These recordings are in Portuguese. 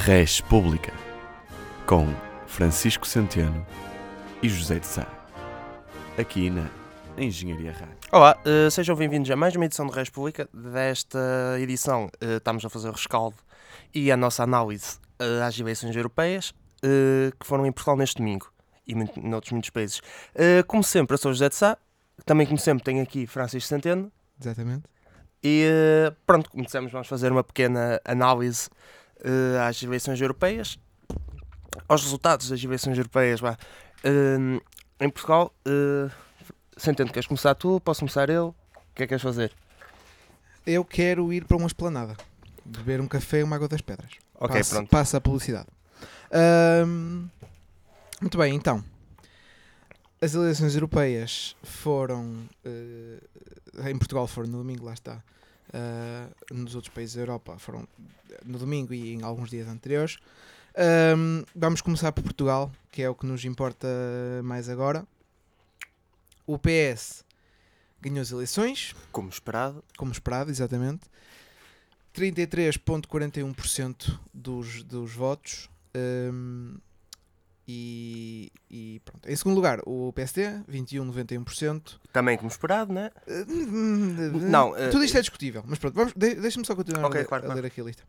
Res Pública, com Francisco Centeno e José de Sá. Aqui na Engenharia Rádio. Olá, eh, sejam bem-vindos a mais uma edição de Res Pública. Desta edição eh, estamos a fazer o rescaldo e a nossa análise eh, às eleições europeias que foram em Portugal neste domingo e muito, noutros muitos países. Como sempre, eu sou José de Sá, também como sempre tenho aqui Francisco Centeno Exatamente. e pronto, como dissemos, vamos fazer uma pequena análise eh, às eleições europeias, aos resultados das eleições europeias. Vá. Eh, em Portugal, uh, Centeno, queres começar tu? Posso começar eu? O que é que queres fazer? Eu quero ir para uma esplanada. Beber um café e uma água das pedras. Ok, passa, pronto. Passa a publicidade. Ahm, muito bem, então. As eleições europeias foram. eh, em Portugal foram no domingo, lá está. Ah, nos outros países da Europa foram no domingo e em alguns dias anteriores. Ahm, vamos começar por Portugal, que é o que nos importa mais agora. O PS ganhou as eleições, Como esperado. como esperado, exatamente. 33,41% dos, dos votos. hum, e, e pronto. Em segundo lugar, o PSD, 21,91%. Também como esperado, né? Não, Não, eh, tudo isto é discutível, mas pronto, vamos, de- deixa-me só continuar Ok, a, claro, a claro. ler aqui a lista.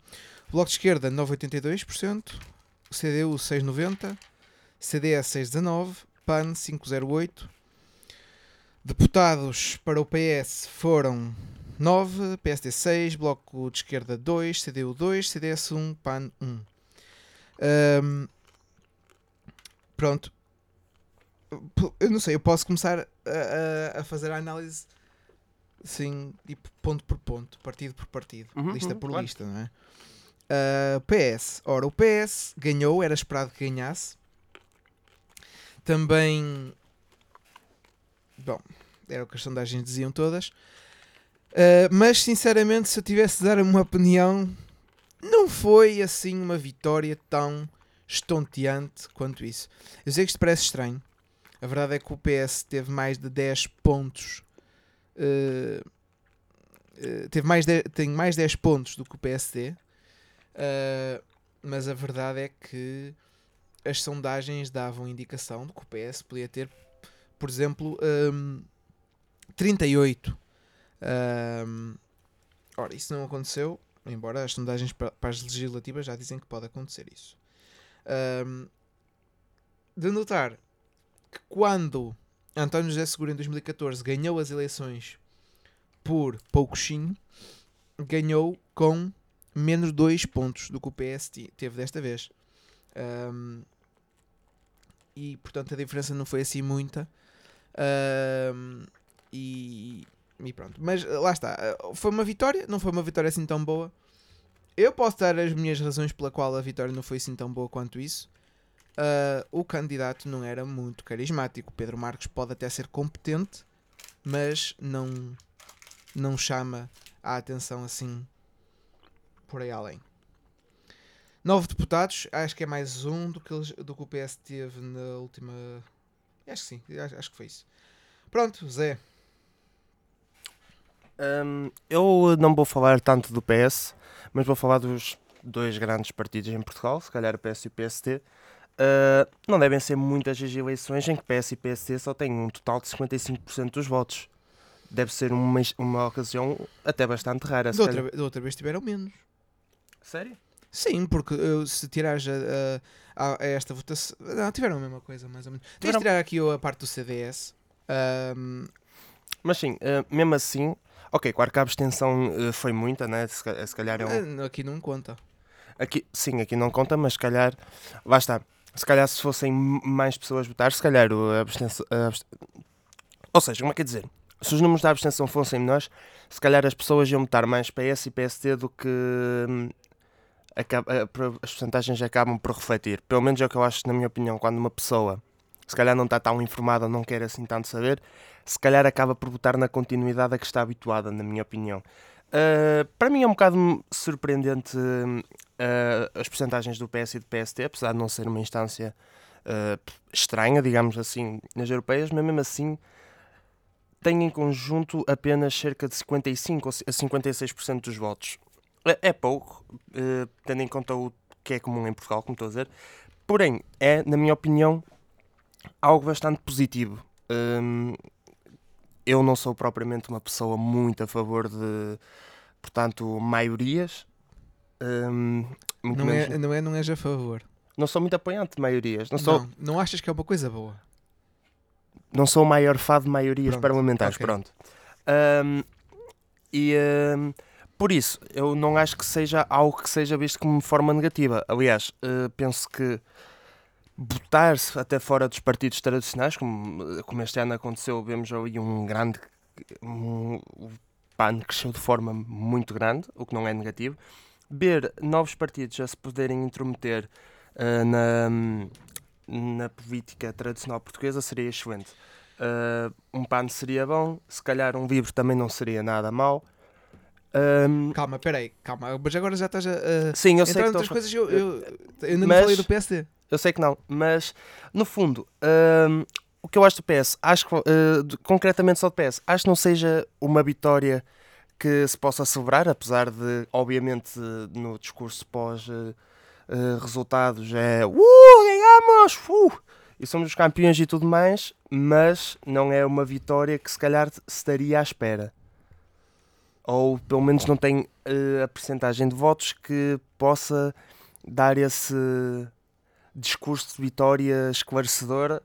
Bloco de Esquerda, 9,82%, CDU, 6,90%, CDS, 6,19%, PAN, 5,08%. Deputados para o PS foram 9, PSD 6, Bloco de Esquerda 2, CDU 2, CDS 1, PAN 1. Ahm, pronto. Eu não sei, eu posso começar a, a- fazer a análise Sim, tipo ponto por ponto, partido por partido, Uhum, lista uhum, por claro. lista, não é? Ah, PS, ora, o PS ganhou, era esperado que ganhasse. Também, bom, era o que as sondagens diziam todas. Ah, mas sinceramente, se eu tivesse de dar uma opinião, não foi assim uma vitória tão estonteante quanto isso. Eu sei que isto parece estranho. A verdade é que o PS teve mais de 10 pontos Uh, teve mais de- tem mais 10 pontos do que o PSD, uh, mas a verdade é que as sondagens davam indicação de que o PS podia ter, por exemplo, um, 38. Um, ora, isso não aconteceu, embora as sondagens pa- para as legislativas já dizem que pode acontecer isso. Um, de notar que quando António José Seguro em 2014 ganhou as eleições por pouquinho, ganhou com menos 2 pontos do que o PS teve desta vez. Ahm, e portanto a diferença não foi assim muita. Ahm, e, e pronto. Mas lá está. eh, Foi uma vitória, não foi uma vitória assim tão boa. Eu posso dar as minhas razões pela qual a vitória não foi assim tão boa quanto isso. Uh, o candidato não era muito carismático. Pedro Marques pode até ser competente, mas não, não chama a atenção assim por aí além. Nove deputados, acho que é mais um do que, do que o PS teve na última. Acho que sim, acho, acho que foi isso. Pronto, Zé. Hum, eu não vou falar tanto do PS, mas vou falar dos dois grandes partidos em Portugal, se calhar o PS e o PST. Uh, não devem ser muitas as eleições em que PS e PST só têm um total de 55% dos votos. Deve ser uma, uma ocasião até bastante rara. Da outra, da outra vez tiveram menos. Sério? Sim, porque uh, se tirares a, a- a esta votação. Não, tiveram a mesma coisa, mais ou menos. Tens de Tiveram- tirar aqui a parte do CDS. Ahm, Mas sim, uh, mesmo assim, ok, claro que a abstenção uh, foi muita, né? Se, se calhar é um, ah, aqui não conta. Aqui, sim, aqui não conta, mas se calhar, lá está. Se calhar se fossem mais pessoas votar, se calhar a abstenção. a abst- Ou seja, como é que é dizer? Se os números da abstenção fossem menores, se calhar as pessoas iam votar mais PS e PST do que hum, acaba- pro- as porcentagens acabam por refletir. Pelo menos é o que eu acho, na minha opinião, quando uma pessoa se calhar não está tão informada, não quer assim tanto saber, se calhar acaba por votar na continuidade a que está habituada, na minha opinião. Uh, para mim é um bocado surpreendente uh, as percentagens do PS e do PST, apesar de não ser uma instância uh, estranha, digamos assim, nas europeias, mas mesmo assim tem em conjunto apenas cerca de 55 ou a 56% dos votos. É, é pouco, eh, tendo em conta o que é comum em Portugal, como estou a dizer. Porém, é, na minha opinião, algo bastante positivo. Hum, eu não sou propriamente uma pessoa muito a favor de, portanto, maiorias. Hum, Não menos- é, não é, não és a favor. não sou muito apoiante de maiorias. Não Não, sou, não, achas que é uma coisa boa? não sou o maior fã de maiorias Pronto, parlamentares. ok. Pronto. Hum, e hum, por isso, eu não acho que seja algo que seja visto como forma negativa. Aliás, eh, penso que botar-se até fora dos partidos tradicionais, como, como este ano aconteceu, vemos ali um grande. Um, o PAN cresceu de forma muito grande, o que não é negativo. Ver novos partidos a se poderem intrometer eh, na, na política tradicional portuguesa seria excelente. Eh, um PAN seria bom, se calhar um livro também não seria nada mau. Ahm, Calma, peraí, calma. Mas agora já estás a. a sim, eu sei que a coisas. Eu, eu, eu ainda não Mas- falei do PSD. Eu sei que não, mas no fundo, hum, o que eu acho do PS, acho que, uh, concretamente só do PS, acho que não seja uma vitória que se possa celebrar, apesar de, obviamente, no discurso pós-resultados é uh, ganhamos! Uh, e somos os campeões e tudo mais, mas não é uma vitória que se calhar estaria à espera. Ou pelo menos não tem uh, a percentagem de votos que possa dar esse discurso de vitória esclarecedora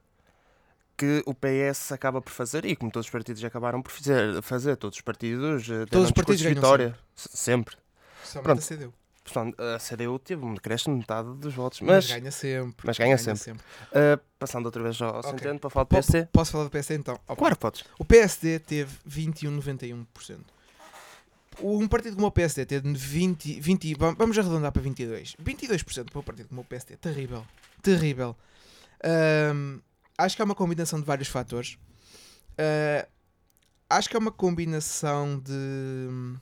que o PS acaba por fazer e como todos os partidos acabaram por fazer, fazer todos os partidos eh, Todos os partidos de vitória Se- sempre. Somente Pronto. a CDU. Portanto, a CDU teve um decréscimo de metade dos votos, Mas, mas, ganha sempre. mas ganha sempre. eh, passando outra vez ao Ok. Centeno para falar do PSD. Posso falar do PSD então? Claro que podes. O PSD teve 21,91%. Um partido como o PSD teve 20, 20. vam- Vamos arredondar para 22. 22% para um partido como o PSD. Terrível. Terrível. Ahm, acho que é uma combinação de vários fatores. Ah, acho que é uma combinação de.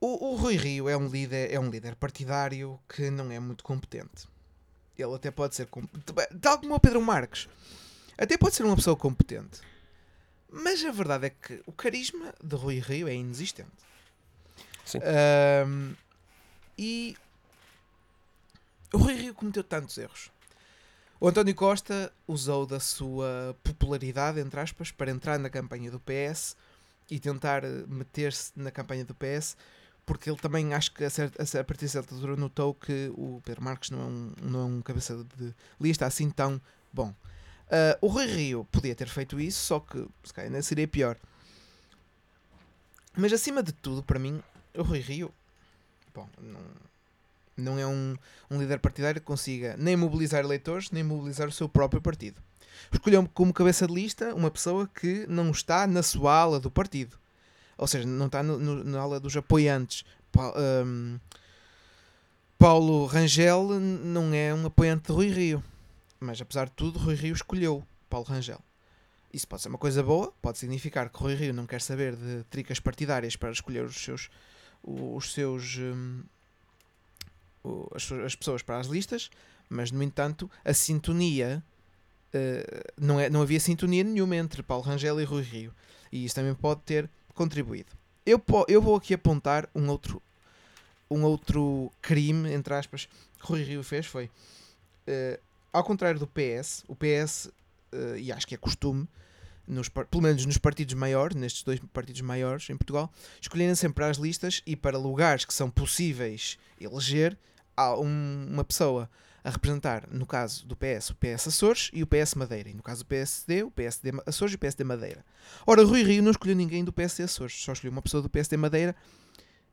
O, o Rui Rio é um, líder, é um líder partidário que não é muito competente. Ele até pode ser. Tal como o Pedro Marques. Até pode ser uma pessoa competente. Mas a verdade é que o carisma de Rui Rio é inexistente. Sim. Ahm, e o Rui Rio cometeu tantos erros. O António Costa usou da sua popularidade, entre aspas, para entrar na campanha do PS e tentar meter-se na campanha do PS, porque ele também acho que a, certa- a partir de certa altura notou que o Pedro Marques não é um, não é um cabeça de lista assim tão bom. Ah, o Rui Rio podia ter feito isso, só que se calhar ainda seria pior. Mas acima de tudo, para mim, o Rui Rio bom, não, não é um, um líder partidário que consiga nem mobilizar eleitores, nem mobilizar o seu próprio partido. Escolheu como cabeça de lista uma pessoa que não está na sua ala do partido. Ou seja, não está no- no- na ala dos apoiantes. Pa- ahm, Paulo Rangel não é um apoiante de Rui Rio. Mas apesar de tudo, Rui Rio escolheu Paulo Rangel. Isso pode ser uma coisa boa, pode significar que Rui Rio não quer saber de tricas partidárias para escolher os seus, os seus o- as, pessoas para as listas, mas no entanto a sintonia eh, não, é, não havia sintonia nenhuma entre Paulo Rangel e Rui Rio. E isso também pode ter contribuído. Eu, eu vou aqui apontar um outro, um outro crime, entre aspas, que Rui Rio fez foi eh, ao contrário do PS, o PS, eh, e acho que é costume, nos, pelo menos nos partidos maiores, nestes dois partidos maiores em Portugal, escolherem sempre as listas e para lugares que são possíveis eleger, há um- uma pessoa a representar, no caso do PS, o PS Açores e o PS Madeira. E no caso do PSD, o PSD Açores e o PSD Madeira. Ora, Rui Rio não escolheu ninguém do PSD Açores, só escolheu uma pessoa do PSD Madeira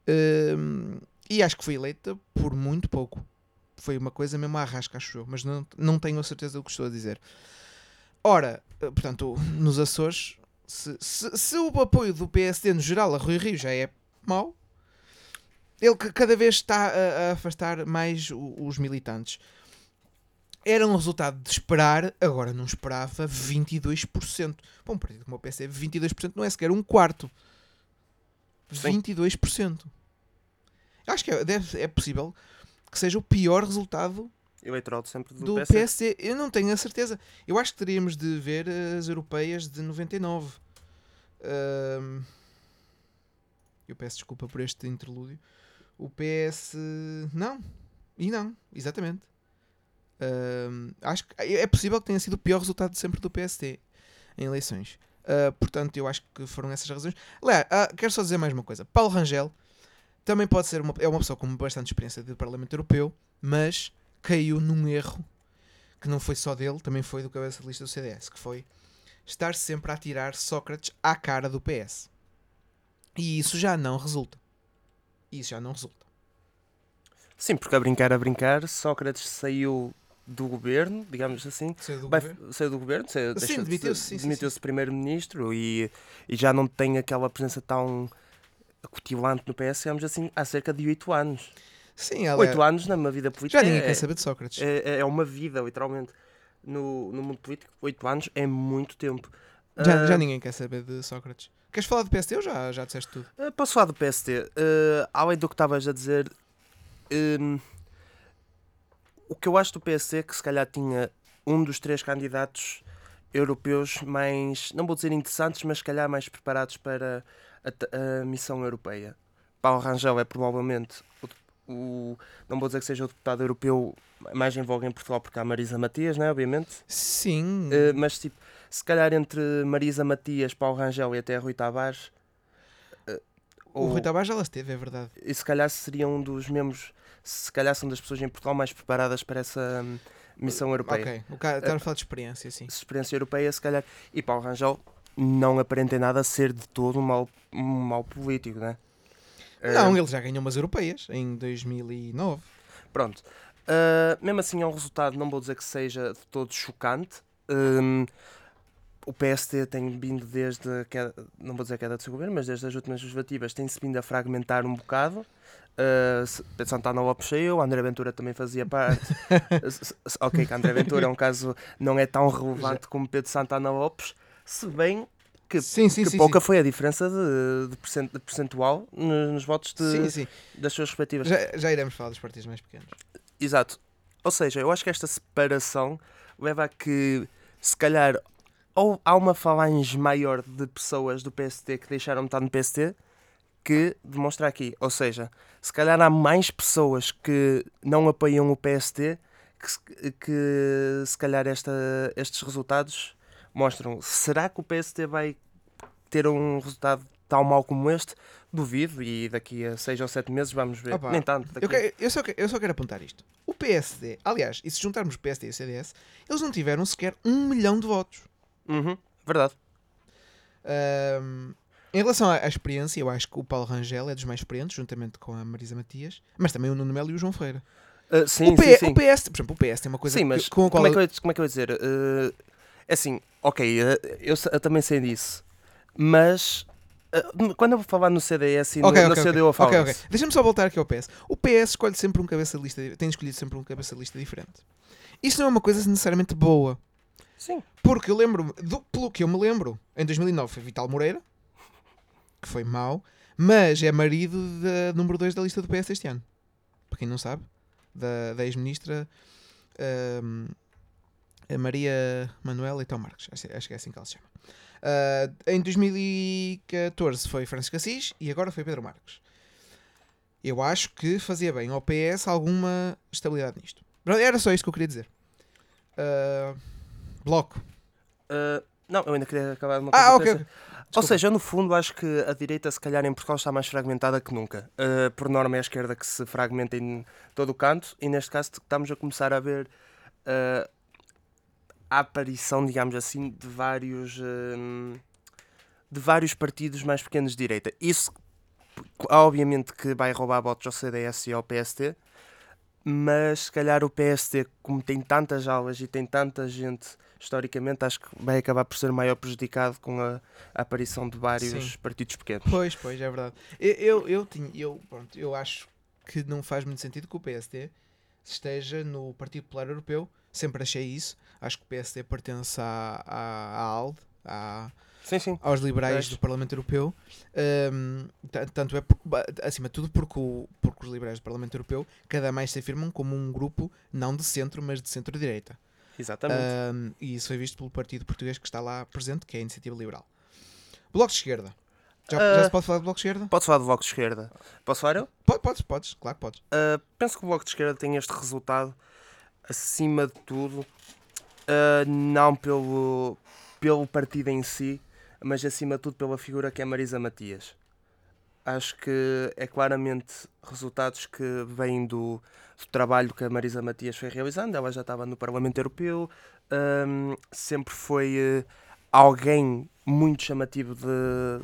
hum, e acho que foi eleita por muito pouco. Foi uma coisa mesmo à rasca, acho eu, mas não, não tenho a certeza do que estou a dizer. Ora, eh, portanto, nos Açores, se, se, se o apoio do PSD no geral a Rui Rio já é mau, ele que cada vez está a, a afastar mais o- os militantes. Era um resultado de esperar, agora não esperava 22%. Bom, um partido como o PSD, 22% não é sequer um quarto. Sim. 22%. Acho que é, deve- é possível que seja o pior resultado Eleitoral de sempre do, do PSD. PSD. Eu não tenho a certeza. Eu acho que teríamos de ver as europeias de 99. Ahm, eu peço desculpa por este interlúdio, O PS. Não. E não, exatamente. Ahm, acho que é possível que tenha sido o pior resultado de sempre do PST em eleições. Ah, portanto, eu acho que foram essas razões. Aliás, ah, quero só dizer mais uma coisa. Paulo Rangel também pode ser uma, é uma pessoa com bastante experiência de Parlamento Europeu, mas caiu num erro que não foi só dele, também foi do cabeça de lista do CDS, que foi estar sempre a tirar Sócrates à cara do PS. E isso já não resulta. Isso já não resulta. Sim, porque a brincar, a brincar, Sócrates saiu do governo, digamos assim. Saiu do Vai- governo. saiu do governo, saiu, Sim, demitiu-se, demitiu-se primeiro-ministro e, e já não tem aquela presença tão acutilante no PS, digamos assim, há cerca de oito anos. Sim, aliás, Oito anos na vida política já ninguém é, quer saber de Sócrates. é, é uma vida, literalmente. No, no mundo político, oito anos é muito tempo. Já, Ah, já ninguém quer saber de Sócrates. Queres falar do PST ou já, já disseste tudo? Uh, Posso falar do PST? Uh, além do que estavas a dizer, um, o que eu acho do PST é que se calhar tinha um dos três candidatos europeus mais, não vou dizer interessantes, mas se calhar mais preparados para a, a missão europeia. Paulo Rangel é provavelmente o, o- não vou dizer que seja o deputado europeu mais em voga em Portugal, porque há Marisa Matias, né, obviamente. Sim. Uh, mas tipo, se calhar entre Marisa Matias, Paulo Rangel e até Rui Tavares. uh, o ou- Rui Tavares já lá esteve, é verdade. e se calhar seria um dos membros, se calhar são das pessoas em Portugal mais preparadas para essa hum, missão europeia. Ok, o cara está a falar de experiência, sim. Experiência europeia, se calhar. E Paulo Rangel não aparenta em nada ser de todo um mau, um mau político, né? Não, Eh, ele já ganhou umas europeias em 2009. Pronto. Uh, mesmo assim, é um resultado, não vou dizer que seja de todo chocante. Um, o PST tem vindo desde, a queda, não vou dizer a queda do seu governo, mas desde as últimas legislativas tem-se vindo a fragmentar um bocado. Uh, Santana Lopes saiu, André Ventura também fazia parte. Ok, que André Ventura é um caso não é tão relevante como Pedro Santana Lopes, se bem que, sim, sim, que sim. pouca foi a diferença de, de, percent- de percentual nos, votos de- das suas respectivas Já, já iremos falar dos partidos mais pequenos. Exato. Ou seja, eu acho que esta separação leva a que, se calhar, ou há uma falange maior de pessoas do PST que deixaram de estar no PST que demonstra aqui. Ou seja, se calhar há mais pessoas que não apoiam o PST que, se- que se calhar esta, estes resultados mostram. Será que o PST vai ter um resultado tão mau como este? Duvido e daqui a seis ou sete meses vamos ver. Opa, Nem tanto. Eu, que- eu só, que- eu só quero apontar isto. O PSD, aliás, e se juntarmos o PSD e o CDS, eles não tiveram sequer um milhão de votos. Uhum, verdade. Ahm, em relação à, à experiência, eu acho que o Paulo Rangel é dos mais experientes, juntamente com a Marisa Matias, mas também o Nuno Melo e o João Ferreira. Uh, sim, o, P- sim, sim. o PS, por exemplo, o PS tem uma coisa sim, que- mas com a qual como, é que eu, como é que eu ia dizer? Uh, é assim, ok, eu, eu também sei disso, mas uh, quando eu vou falar no CDS e no, Ok, no CDU eu ok, falo ok, ok. isso. Deixa-me só voltar aqui ao PS. O PS escolhe sempre um cabeça lista, tem escolhido sempre um cabeça lista diferente. Isso não é uma coisa necessariamente boa. Sim. Porque eu lembro, do, pelo que eu me lembro, em 2009 foi Vital Moreira, que foi mau, mas é marido da número 2 da lista do PS este ano. Para quem não sabe, da, da ex-ministra ahm, a Maria Manuela Leitão Marques. Acho, que é assim que ela se chama. Ah, em 2014 foi Francisco Assis e agora foi Pedro Marques. Eu acho que fazia bem ao PS alguma estabilidade nisto. Era só isto que eu queria dizer. Ah, bloco. Uh, não, eu ainda queria acabar de uma coisa. Ah, ok. Ou seja, no fundo, acho que a direita, se calhar, em Portugal está mais fragmentada que nunca. Uh, por norma, é a esquerda que se fragmenta em todo o canto, e neste caso estamos a começar a ver uh, a aparição, digamos assim, de vários, um, de vários partidos mais pequenos de direita. Isso, obviamente, que vai roubar votos ao CDS e ao PST, mas se calhar o PST, como tem tantas aulas e tem tanta gente historicamente, acho que vai acabar por ser maior prejudicado com a, a aparição de vários Sim. partidos pequenos. Pois, pois, é verdade. Eu, eu, eu, tinha, eu, pronto, eu acho que não faz muito sentido que o PSD esteja no Partido Popular Europeu. Sempre achei isso. Acho que o PSD pertence à, à, à ALDE, à, Sim, sim. aos liberais do Parlamento Europeu. Ta- tanto é, acima de tudo, porque, o- porque os liberais do Parlamento Europeu cada mais se afirmam como um grupo não de centro, mas de centro-direita. Exatamente. Ahm, e isso foi visto pelo partido português que está lá presente, que é a Iniciativa Liberal. Bloco de Esquerda. Já, Ah. já se pode falar do Bloco de Esquerda? Pode falar do Bloco de Esquerda. Posso falar eu? Pode, podes, podes, claro que podes. Uh, penso que o Bloco de Esquerda tem este resultado, acima de tudo, uh, não pelo, pelo partido em si, mas acima de tudo pela figura que é Marisa Matias. Acho que é claramente resultados que vêm do, do trabalho que a Marisa Matias foi realizando. Ela já estava no Parlamento Europeu, um, sempre foi uh, alguém muito chamativo de,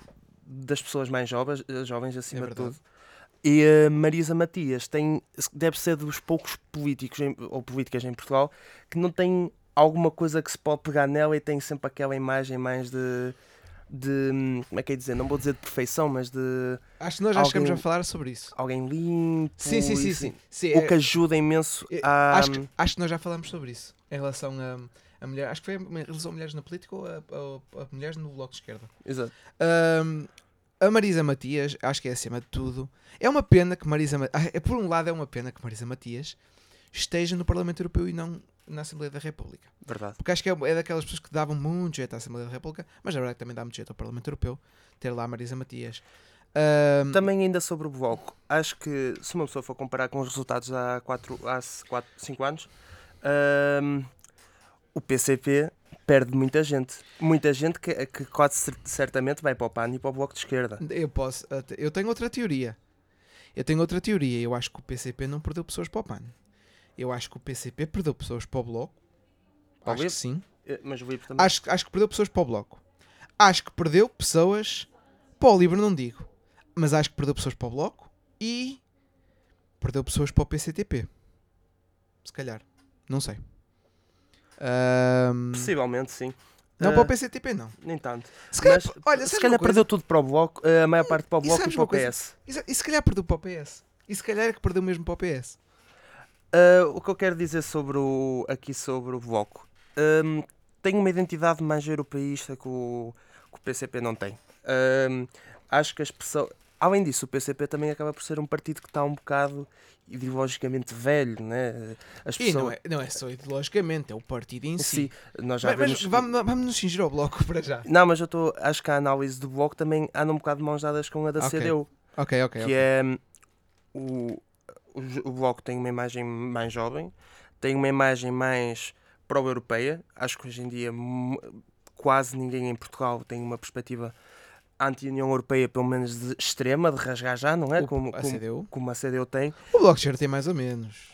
das pessoas mais jovens, jovens acima de verdade. tudo. E a Marisa Matias tem, deve ser dos poucos políticos em- ou políticas em Portugal que não tem alguma coisa que se pode pegar nela e tem sempre aquela imagem mais de. de como é que é dizer? Não vou dizer de perfeição, mas de Acho que nós já chegamos a Alguém- falar sobre isso. alguém limpo. Sim, sim, sim. sim. Sim, O é- que ajuda imenso é- a. acho, que, acho que nós já falamos sobre isso. Em relação a, a mulher. Acho que foi em relação a mulheres na política ou a, a- a mulheres no Bloco de Esquerda. Exato. Ahm, a Marisa Matias, acho que é acima de tudo. É uma pena que Marisa Ma- ah, é Por um lado, é uma pena que Marisa Matias esteja no Parlamento Europeu e não na Assembleia da República. Verdade. Porque acho que é, é daquelas pessoas que davam muito jeito à Assembleia da República, mas a verdade é também dá muito jeito ao Parlamento Europeu ter lá a Marisa Matias. Ahm, Também ainda sobre o Bloco, acho que se uma pessoa for comparar com os resultados há 4, há 4 5 anos, hum, o PCP perde muita gente. Muita gente que, que quase cer- certamente vai para o PAN e para o Bloco de Esquerda. Eu posso. Eu tenho outra teoria. Eu tenho outra teoria. Eu acho que o PCP não perdeu pessoas para o PAN. Eu acho que o PCP perdeu pessoas para o Bloco. Para o acho que Livre? sim. Eh, Mas o Livre também. Acho, acho que perdeu pessoas para o Bloco. Acho que perdeu pessoas para o Livre, não digo. Mas acho que perdeu pessoas para o Bloco e perdeu pessoas para o PCTP. Se calhar. Não sei. Ahm, Possivelmente, sim. não Ah, para o PCTP, não. Nem tanto. Se calhar, Mas, olha, se calhar perdeu tudo para o Bloco, eh, a maior parte para o E Bloco e, sabes para o uma coisa? PS. E se- E calhar perdeu para o PS. E se calhar é que perdeu mesmo para o PS. Ah, o que eu quero dizer sobre o, aqui sobre o Bloco hum, tem uma identidade mais europeísta que o, que o PCP não tem. Hum, acho que as pessoas. Além disso, o PCP também acaba por ser um partido que está um bocado ideologicamente velho, né? As pessoas. não é, não é só ideologicamente, é o partido em si. Sim, nós já Mas, mas vemos. vamos, vamos nos fingir ao bloco para já. Não, mas eu estou. Acho que a análise do Bloco também anda um bocado de mãos dadas com a da Ok. CDU. Ok, ok. que ok. é hum, o, o, o Bloco tem uma imagem mais jovem, tem uma imagem mais pró-europeia. Acho que hoje em dia quase ninguém em Portugal tem uma perspectiva anti-União Europeia, pelo menos de extrema, de rasgar já, não é? O- Como, a como, CDU. como a CDU tem. O de esquerda tem mais ou menos.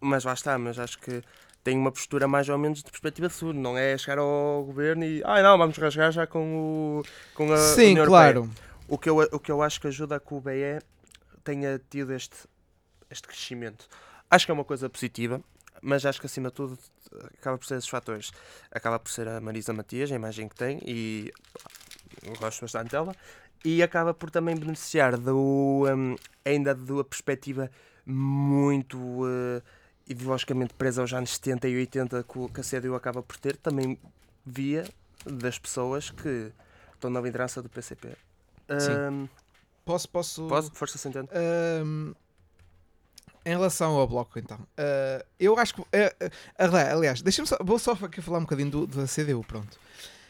Mas lá está, mas acho que tem uma postura mais ou menos de perspectiva sul, não é chegar ao governo e ai não, vamos rasgar já com, o, com a Sim, União Europeia. claro. O que, eu, o que eu acho que ajuda a que o BE tenha tido este, este crescimento. Acho que é uma coisa positiva, mas acho que acima de tudo acaba por ser esses fatores. Acaba por ser a Marisa Matias, a imagem que tem, e gosto bastante dela, e acaba por também beneficiar do, hum, ainda da perspectiva muito eh, ideologicamente presa aos anos 70 e 80 que a CDU acaba por ter, também via das pessoas que estão na liderança do PCP. Hum, Posso, posso. Posso? Força sentendo. Ahm, em relação ao bloco, então, ah, eu acho que. ah, ali- aliás, deixa-me só, vou só aqui falar um bocadinho do, da CDU. Pronto,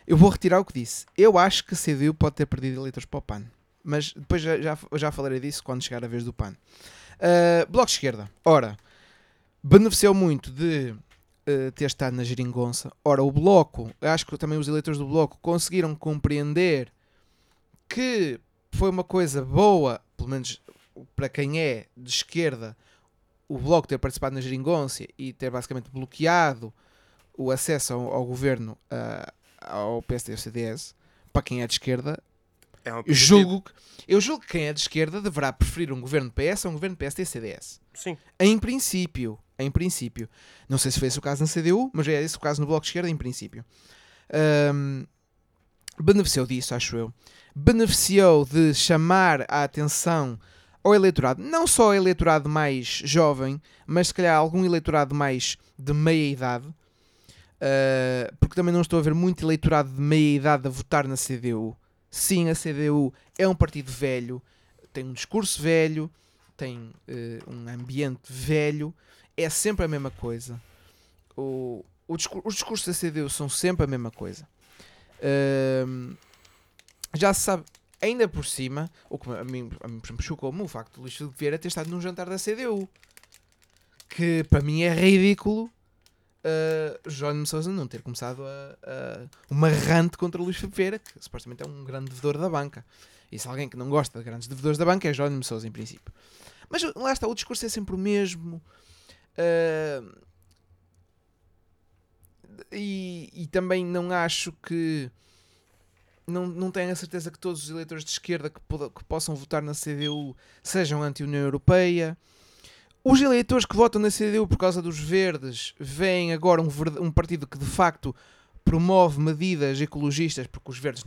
eu vou retirar o que disse. Eu acho que CDU pode ter perdido eleitores para o PAN, mas depois já, já, já falarei disso quando chegar a vez do PAN. Ah, bloco de esquerda, ora, beneficiou muito de ah, ter estado na geringonça. Ora, o bloco, acho que também os eleitores do bloco conseguiram compreender que foi uma coisa boa, pelo menos para quem é de esquerda, o Bloco ter participado na geringonça e ter basicamente bloqueado o acesso ao, ao governo ah, ao PSD e ao CDS, para quem é de esquerda, É uma eu julgo, que- eu julgo que quem é de esquerda deverá preferir um governo PS a um governo PSD e CDS. Sim. Em princípio, em princípio. Não sei se foi esse o caso na CDU, mas é esse o caso no Bloco de Esquerda, em princípio. Ahm, beneficiou disso, acho eu. Beneficiou de chamar a atenção ao eleitorado, não só ao eleitorado mais jovem, mas se calhar algum eleitorado mais de meia idade, Ah, porque também não estou a ver muito eleitorado de meia idade a votar na CDU. Sim, a CDU é um partido velho, tem um discurso velho, tem eh, um ambiente velho, é sempre a mesma coisa. O, o discur- os discursos da CDU são sempre a mesma coisa. Ahm, já se sabe, ainda por cima, o que a mim, a mim exemplo, chocou-me o facto de Luís Filipe Vieira ter estado num jantar da CDU. Que para mim é ridículo uh, Jónimo Sousa não ter começado a, a uma rante contra Luís Filipe Vieira, que supostamente é um grande devedor da banca. E se alguém que não gosta de grandes devedores da banca é Jónimo Sousa, em princípio. Mas lá está, o discurso é sempre o mesmo. Uh, e, e também não acho que não, não tenho a certeza que todos os eleitores de esquerda que, que possam votar na CDU sejam anti-União Europeia. Os eleitores que votam na CDU por causa dos verdes veem agora um, um partido que de facto promove medidas ecologistas, porque os verdes,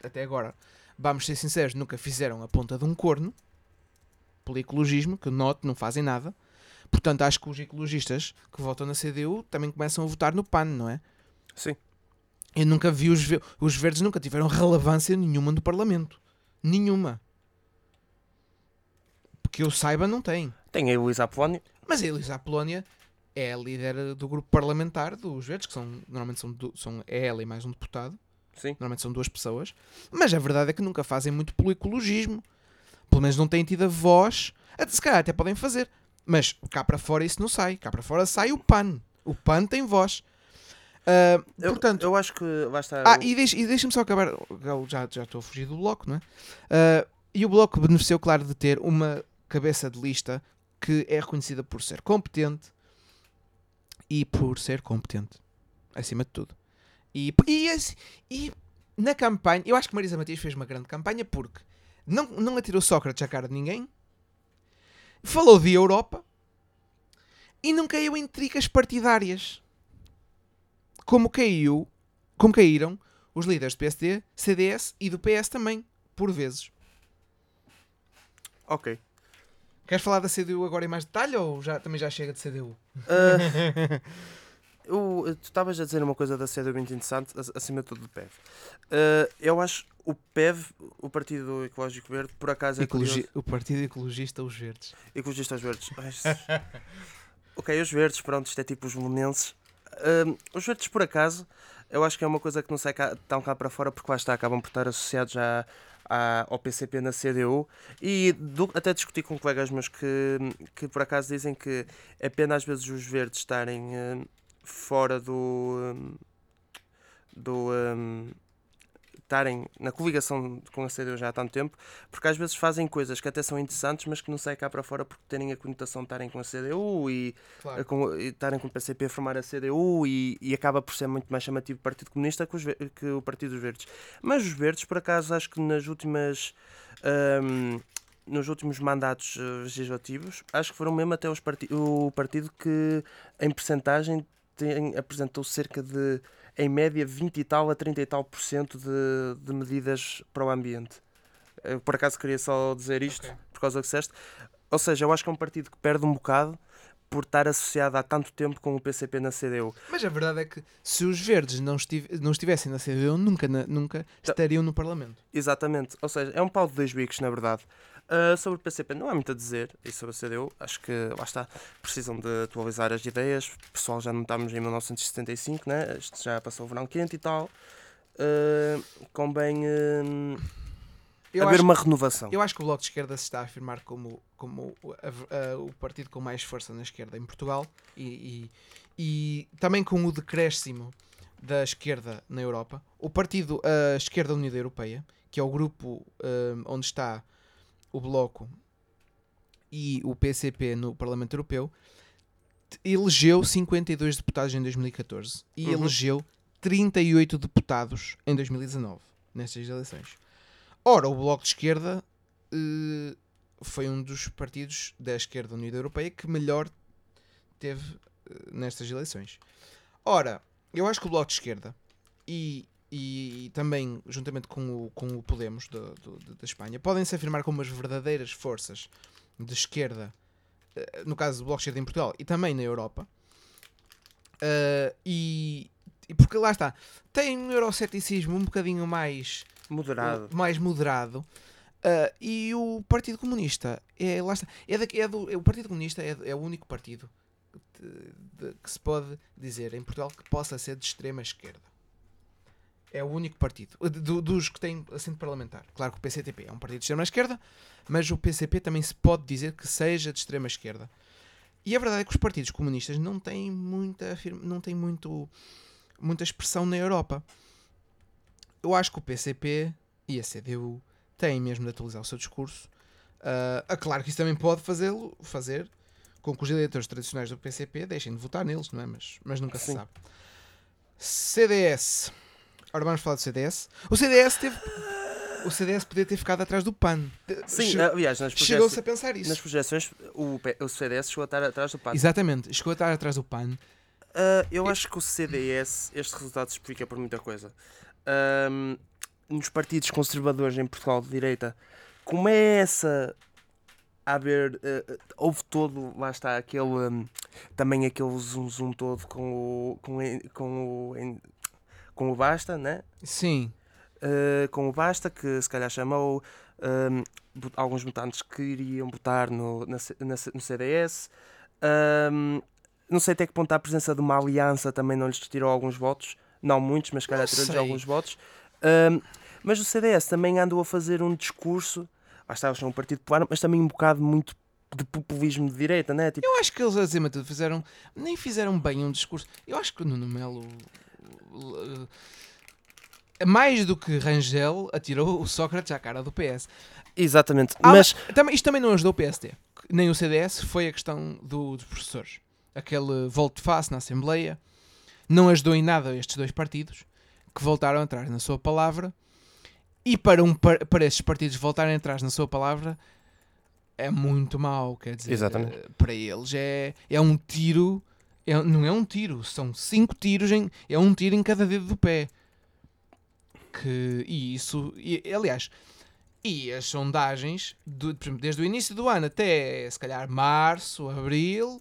até agora, vamos ser sinceros, nunca fizeram a ponta de um corno pelo ecologismo, que note, não fazem nada. Portanto, acho que os ecologistas que votam na CDU também começam a votar no PAN, não é? Sim. Eu nunca vi os, ver os verdes nunca tiveram relevância nenhuma no Parlamento. Nenhuma. Porque eu saiba, não tem. Tem a Elisa Apolónia. Mas a Elisa Apolónia é a líder do grupo parlamentar dos verdes, que são, normalmente são, são é ela e mais um deputado. Sim. Normalmente são duas pessoas. Mas a verdade é que nunca fazem muito pelo ecologismo. Pelo menos não têm tido a voz. Se calhar até podem fazer. Mas cá para fora isso não sai. Cá para fora sai o PAN. O PAN tem voz. Uh, eu, portanto, eu acho que vai estar. Ah, e, deixa, e deixa-me só acabar. Já, já estou a fugir do bloco, não é? Uh, e o bloco beneficiou, claro, de ter uma cabeça de lista que é reconhecida por ser competente e por ser competente, acima de tudo. E, e, e na campanha, eu acho que Marisa Matias fez uma grande campanha porque não, não atirou Sócrates à cara de ninguém, falou de Europa e não caiu em tricas partidárias. Como caiu, como caíram os líderes do PSD, CDS e do PS também, por vezes. Ok. Queres falar da CDU agora em mais detalhe ou já, também já chega de CDU? Uh, eu, tu estavas a dizer uma coisa da CDU muito interessante, acima de tudo do PEV. Uh, eu acho o PEV, o Partido Ecológico Verde, por acaso é Ecologi O Partido Ecologista Os Verdes. Ecologista Os Verdes. ok, os Verdes, pronto, isto é tipo os monenses. Uh, os Verdes, por acaso, eu acho que é uma coisa que não sai cá, tão cá para fora, porque lá está, acabam por estar associados já à, ao PCP na CDU e do, até discuti com colegas meus que, que por acaso dizem que é pena às vezes os verdes estarem uh, fora do. Um, do um, estarem na coligação com a CDU já há tanto tempo, porque às vezes fazem coisas que até são interessantes, mas que não saem cá para fora porque terem a conotação de estarem com a CDU e, claro. com, estarem com o PCP a formar a CDU e, e, acaba por ser muito mais chamativo o Partido Comunista que, os, que, o Partido dos Verdes. Mas os Verdes, por acaso, acho que nas últimas. Um, nos últimos mandatos uh, legislativos, acho que foram mesmo até os o partido que, em percentagem, tem, apresentou cerca de em média 20 e tal a 30 e tal por cento de, de medidas para o ambiente. Eu, por acaso queria só dizer isto, okay. por causa que disseste. Ou seja, eu acho que é um partido que perde um bocado por estar associado há tanto tempo com o PCP na CDU. Mas a verdade é que se os verdes não, estiv não estivessem na CDU, nunca, na, nunca então, estariam no Parlamento. Exatamente. Ou seja, é um pau de dois bicos, na verdade. Uh, sobre o PCP não há muito a dizer e sobre a CDU acho que lá está, precisam de atualizar as ideias o pessoal já não estamos em 1975 né? Este já passou o verão quente e tal uh, convém uh, haver uma renovação eu acho que o Bloco de Esquerda se está a afirmar como, como a, a, o partido com mais força na esquerda em Portugal e, e, e também com o decréscimo da esquerda na Europa o partido a Esquerda Unida Europeia que é o grupo onde está o Bloco e o PCP no Parlamento Europeu, elegeu 52 deputados em 2014 e uhum. elegeu 38 deputados em 2019, nestas eleições. Ora, o Bloco de Esquerda uh, foi um dos partidos da esquerda Unida Europeia que melhor teve uh, nestas eleições. Ora, eu acho que o Bloco de Esquerda e e também, juntamente com o, com o Podemos da Espanha, podem se afirmar como as verdadeiras forças de esquerda, uh, no caso do Bloco de Esquerda em Portugal e também na Europa. Uh, e, e, porque lá está, tem um euroceticismo um bocadinho mais moderado. Uh, mais moderado. e o Partido Comunista é, lá está, é, da, é do, é, o Partido Comunista é, é o único partido de, de, que se pode dizer em Portugal que possa ser de extrema esquerda É o único partido. uh, do- dos que têm assento parlamentar. Claro que o PCTP é um partido de extrema-esquerda, mas o PCP também se pode dizer que seja de extrema-esquerda. E a verdade é que os partidos comunistas não têm muita, não têm muito, muita expressão na Europa. Eu acho que o PCP e a CDU têm mesmo de atualizar o seu discurso. Ah, claro que isso também pode fazê-lo, fazer com que os eleitores tradicionais do PCP deixem de votar neles, não é? Mas, mas nunca se Sim. sabe. CDS. Ora, vamos falar do CDS. O CDS teve. O CDS podia ter ficado atrás do PAN. Sim, Che- aliás, Chegou-se a pensar isso. nas projeções o, o CDS chegou a estar atrás do PAN. Exatamente, chegou a estar atrás do PAN. Ah, eu acho que o CDS, este resultado explica por muita coisa. Nos partidos conservadores em Portugal de direita, começa a haver. ah, houve todo, lá está, aquele. hum, também aquele zoom zoom todo com o. com, com o. com o Basta, né? Sim, Uh, com o Basta, que se calhar chamou um, vo- alguns votantes que iriam votar no, na na no CDS. Um, não sei até que ponto a presença de uma aliança também não lhes tirou alguns votos. Não muitos, mas se calhar tirou-lhes alguns votos. Um, mas o CDS também andou a fazer um discurso. Lá está, eles são um partido popular, mas também um bocado muito de populismo de direita, né? Tipo, eu acho que eles, acima de tudo, fizeram. Nem fizeram bem um discurso. Eu acho que o Nuno Melo. Eh, Mais do que Rangel atirou o Sócrates à cara do PS. exatamente. Mas Também, isto também não ajudou o PSD, nem o CDS, foi a questão do- dos professores. Aquele volte-face na Assembleia não ajudou em nada estes dois partidos que voltaram atrás na sua palavra. E para, um, par- para estes partidos voltarem atrás na sua palavra é muito mau, quer dizer, Exatamente. eh, para eles é, é um tiro, é- não é um tiro, são cinco tiros, em, é um tiro em cada dedo do pé. Que, e isso, e, aliás, e as sondagens, do- exemplo, desde o início do ano até se calhar março, abril,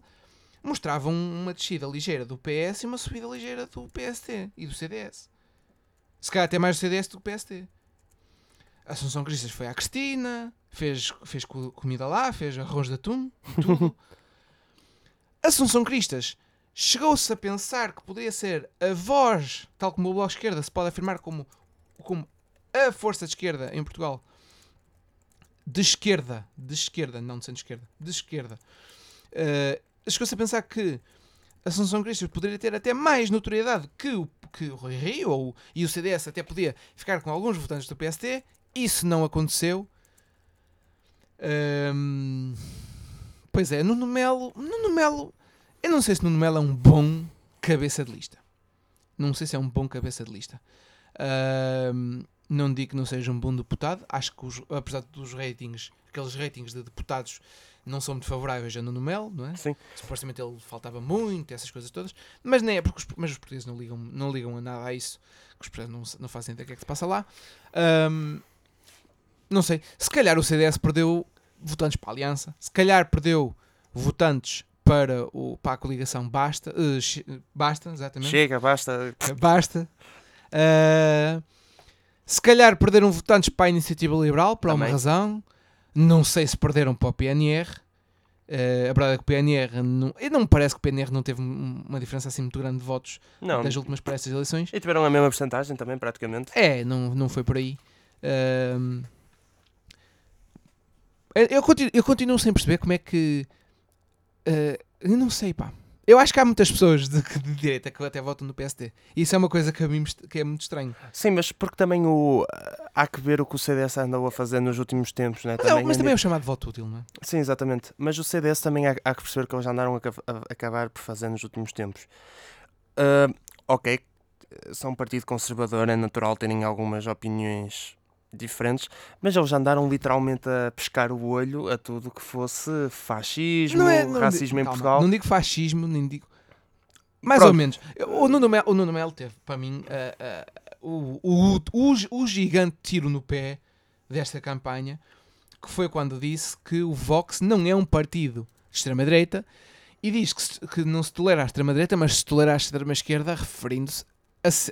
mostravam uma descida ligeira do PS e uma subida ligeira do PST e do CDS. Se calhar até mais do CDS do que do PST. A Assunção Cristas foi à Cristina, fez, fez co- comida lá, fez arroz de atum, e tudo. Assunção Cristas chegou-se a pensar que poderia ser a voz, tal como o Bloco de Esquerda se pode afirmar como, como a força de esquerda em Portugal. De esquerda, de esquerda, não de centro-esquerda, de esquerda. Eh, chegou-se a pensar que Assunção Cristas poderia ter até mais notoriedade que o, que o Rui Rio ou, e o CDS até podia ficar com alguns votantes do PST. Isso não aconteceu. Ahm, pois é, Nuno Melo, Nuno Melo, eu não sei se Nuno Melo é um bom cabeça de lista. Não sei se é um bom cabeça de lista. Ahm, não digo que não seja um bom deputado. Acho que, os- apesar dos ratings, aqueles ratings de deputados não são muito favoráveis a Nuno Melo, não é? sim, supostamente ele faltava muito, essas coisas todas, mas nem é porque os, mas os portugueses não ligam, não ligam a nada a isso, que os portugueses não, não fazem ideia do que é que se passa lá. Ahm, não sei, se calhar o CDS perdeu votantes para a Aliança, se calhar perdeu votantes para, o, para a coligação Basta, eh, Che- Basta, exatamente. chega, basta. Basta. Ah, se calhar perderam votantes para a Iniciativa Liberal, por alguma Também. razão. Não sei se perderam para o PNR. Ah, a verdade é que o PNR não, e não me parece que o PNR não teve um- uma diferença assim muito grande de votos Não, das últimas para estas eleições. e tiveram a mesma porcentagem também, praticamente. É, não, não foi por aí. Ahm, eu, continuo, eu continuo sem perceber como é que. Ah, eu não sei, pá. Eu acho que há muitas pessoas de, de direita que até votam no PSD. E isso é uma coisa que a mim que é muito estranho. Sim, mas porque também o, há que ver o que o CDS andou a fazer nos últimos tempos, né? Mas, é- mas andi- também é o chamado voto útil, não é? Sim, exatamente. Mas o CDS também há, há que perceber que eles andaram a, a- acabar por fazer nos últimos tempos. Ah, ok, são um partido conservador, é natural terem algumas opiniões diferentes, mas eles andaram literalmente a pescar o olho a tudo que fosse fascismo, não racismo di- em calma, Portugal. Não digo fascismo, nem digo. Mais Pronto. ou menos. O Nuno Melo, o Nuno Melo teve, para mim, ah, ah, o, o, o, o gigante tiro no pé desta campanha, que foi quando disse que o Vox não é um partido de extrema-direita e diz que, se- que não se tolera a extrema-direita, mas se tolera a extrema-esquerda, referindo-se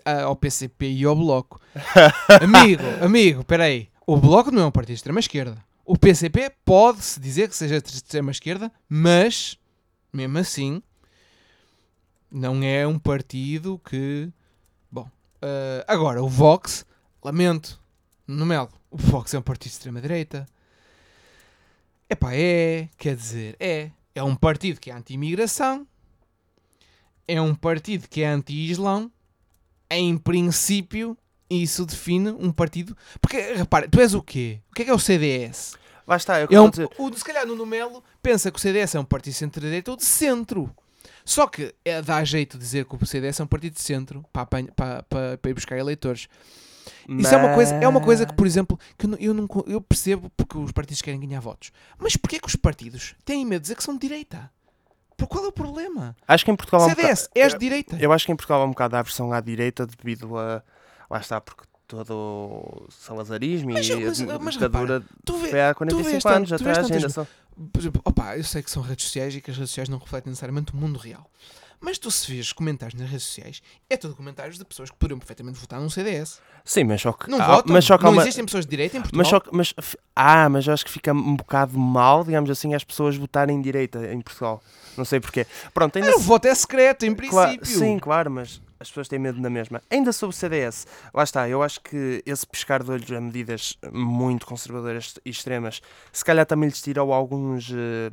a ao PCP e ao Bloco. amigo, amigo, peraí. O Bloco não é um partido de extrema-esquerda. O PCP pode-se dizer que seja de extrema-esquerda, mas, mesmo assim, não é um partido que. Bom, Uh, agora, o Vox, lamento, no Melo, o Vox é um partido de extrema-direita. Epá, é, quer dizer, é. É um partido que é anti-imigração, é um partido que é anti-islão. Em princípio, isso define um partido. Porque, repara, tu és o quê? O que é que é o CDS? Lá está, eu É um, dizer. o, se calhar Nuno Melo pensa que o CDS é um partido de centro-direita ou de centro. Só que é, dá jeito dizer que o CDS é um partido de centro para, para, para, para ir buscar eleitores. Isso é uma coisa, é uma coisa que, por exemplo, que eu não, eu, não co- eu percebo porque os partidos querem ganhar votos. Mas porquê que os partidos têm medo de dizer que são de direita? Por qual é o problema? Acho que em Portugal há um bocado- CDS, és de direita. Eu acho que em Portugal há um bocado a aversão à direita devido a. Lá está, porque todo o salazarismo Mas, e mas- a ditadura Tu foi há tu vês 45 tanto- anos tu atrás. Ainda opa, eu sei que são redes sociais e que as redes sociais não refletem necessariamente o mundo real. Mas tu se vês comentários nas redes sociais, é tudo comentários de pessoas que poderiam perfeitamente votar num CDS. Sim, mas só que. Não há- votam. mas só que não uma- existem pessoas de direita em Portugal. Mas só que, mas, ah, mas eu acho que fica um bocado mal, digamos assim, as pessoas votarem direita em Portugal. Não sei porquê. Pronto, ainda Ah, o se- voto é secreto, em Cla- princípio. sim, claro, mas as pessoas têm medo na mesma. Ainda sobre o CDS, lá está, eu acho que esse pescar de olhos a medidas muito conservadoras e extremas, se calhar também lhes tirou alguns eh,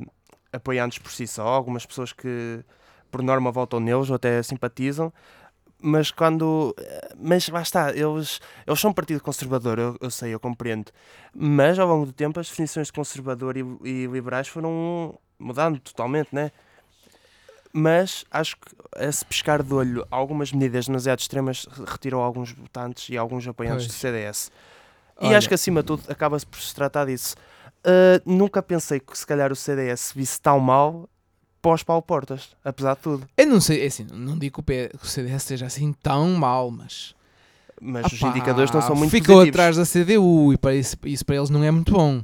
apoiantes por si só, algumas pessoas que por norma votam neles ou até simpatizam. Mas quando. Mas lá está, eles, eles são um partido conservador, eu, eu sei, eu compreendo. Mas ao longo do tempo as definições de conservador e, e liberais foram mudando totalmente, né? mas acho que esse pescar de olho algumas medidas demasiado extremas retirou alguns votantes e alguns apoiantes Pois. do CDS. E Olha. acho que acima de tudo acaba-se por se tratar disso. Uh, nunca pensei que se calhar o CDS visse tão mal pós Paulo Portas, apesar de tudo. Eu não sei, é assim, não digo que o CDS esteja assim tão mal, mas. Mas os indicadores não são muito Ficou positivos. atrás da CDU e para isso, isso para eles não é muito bom.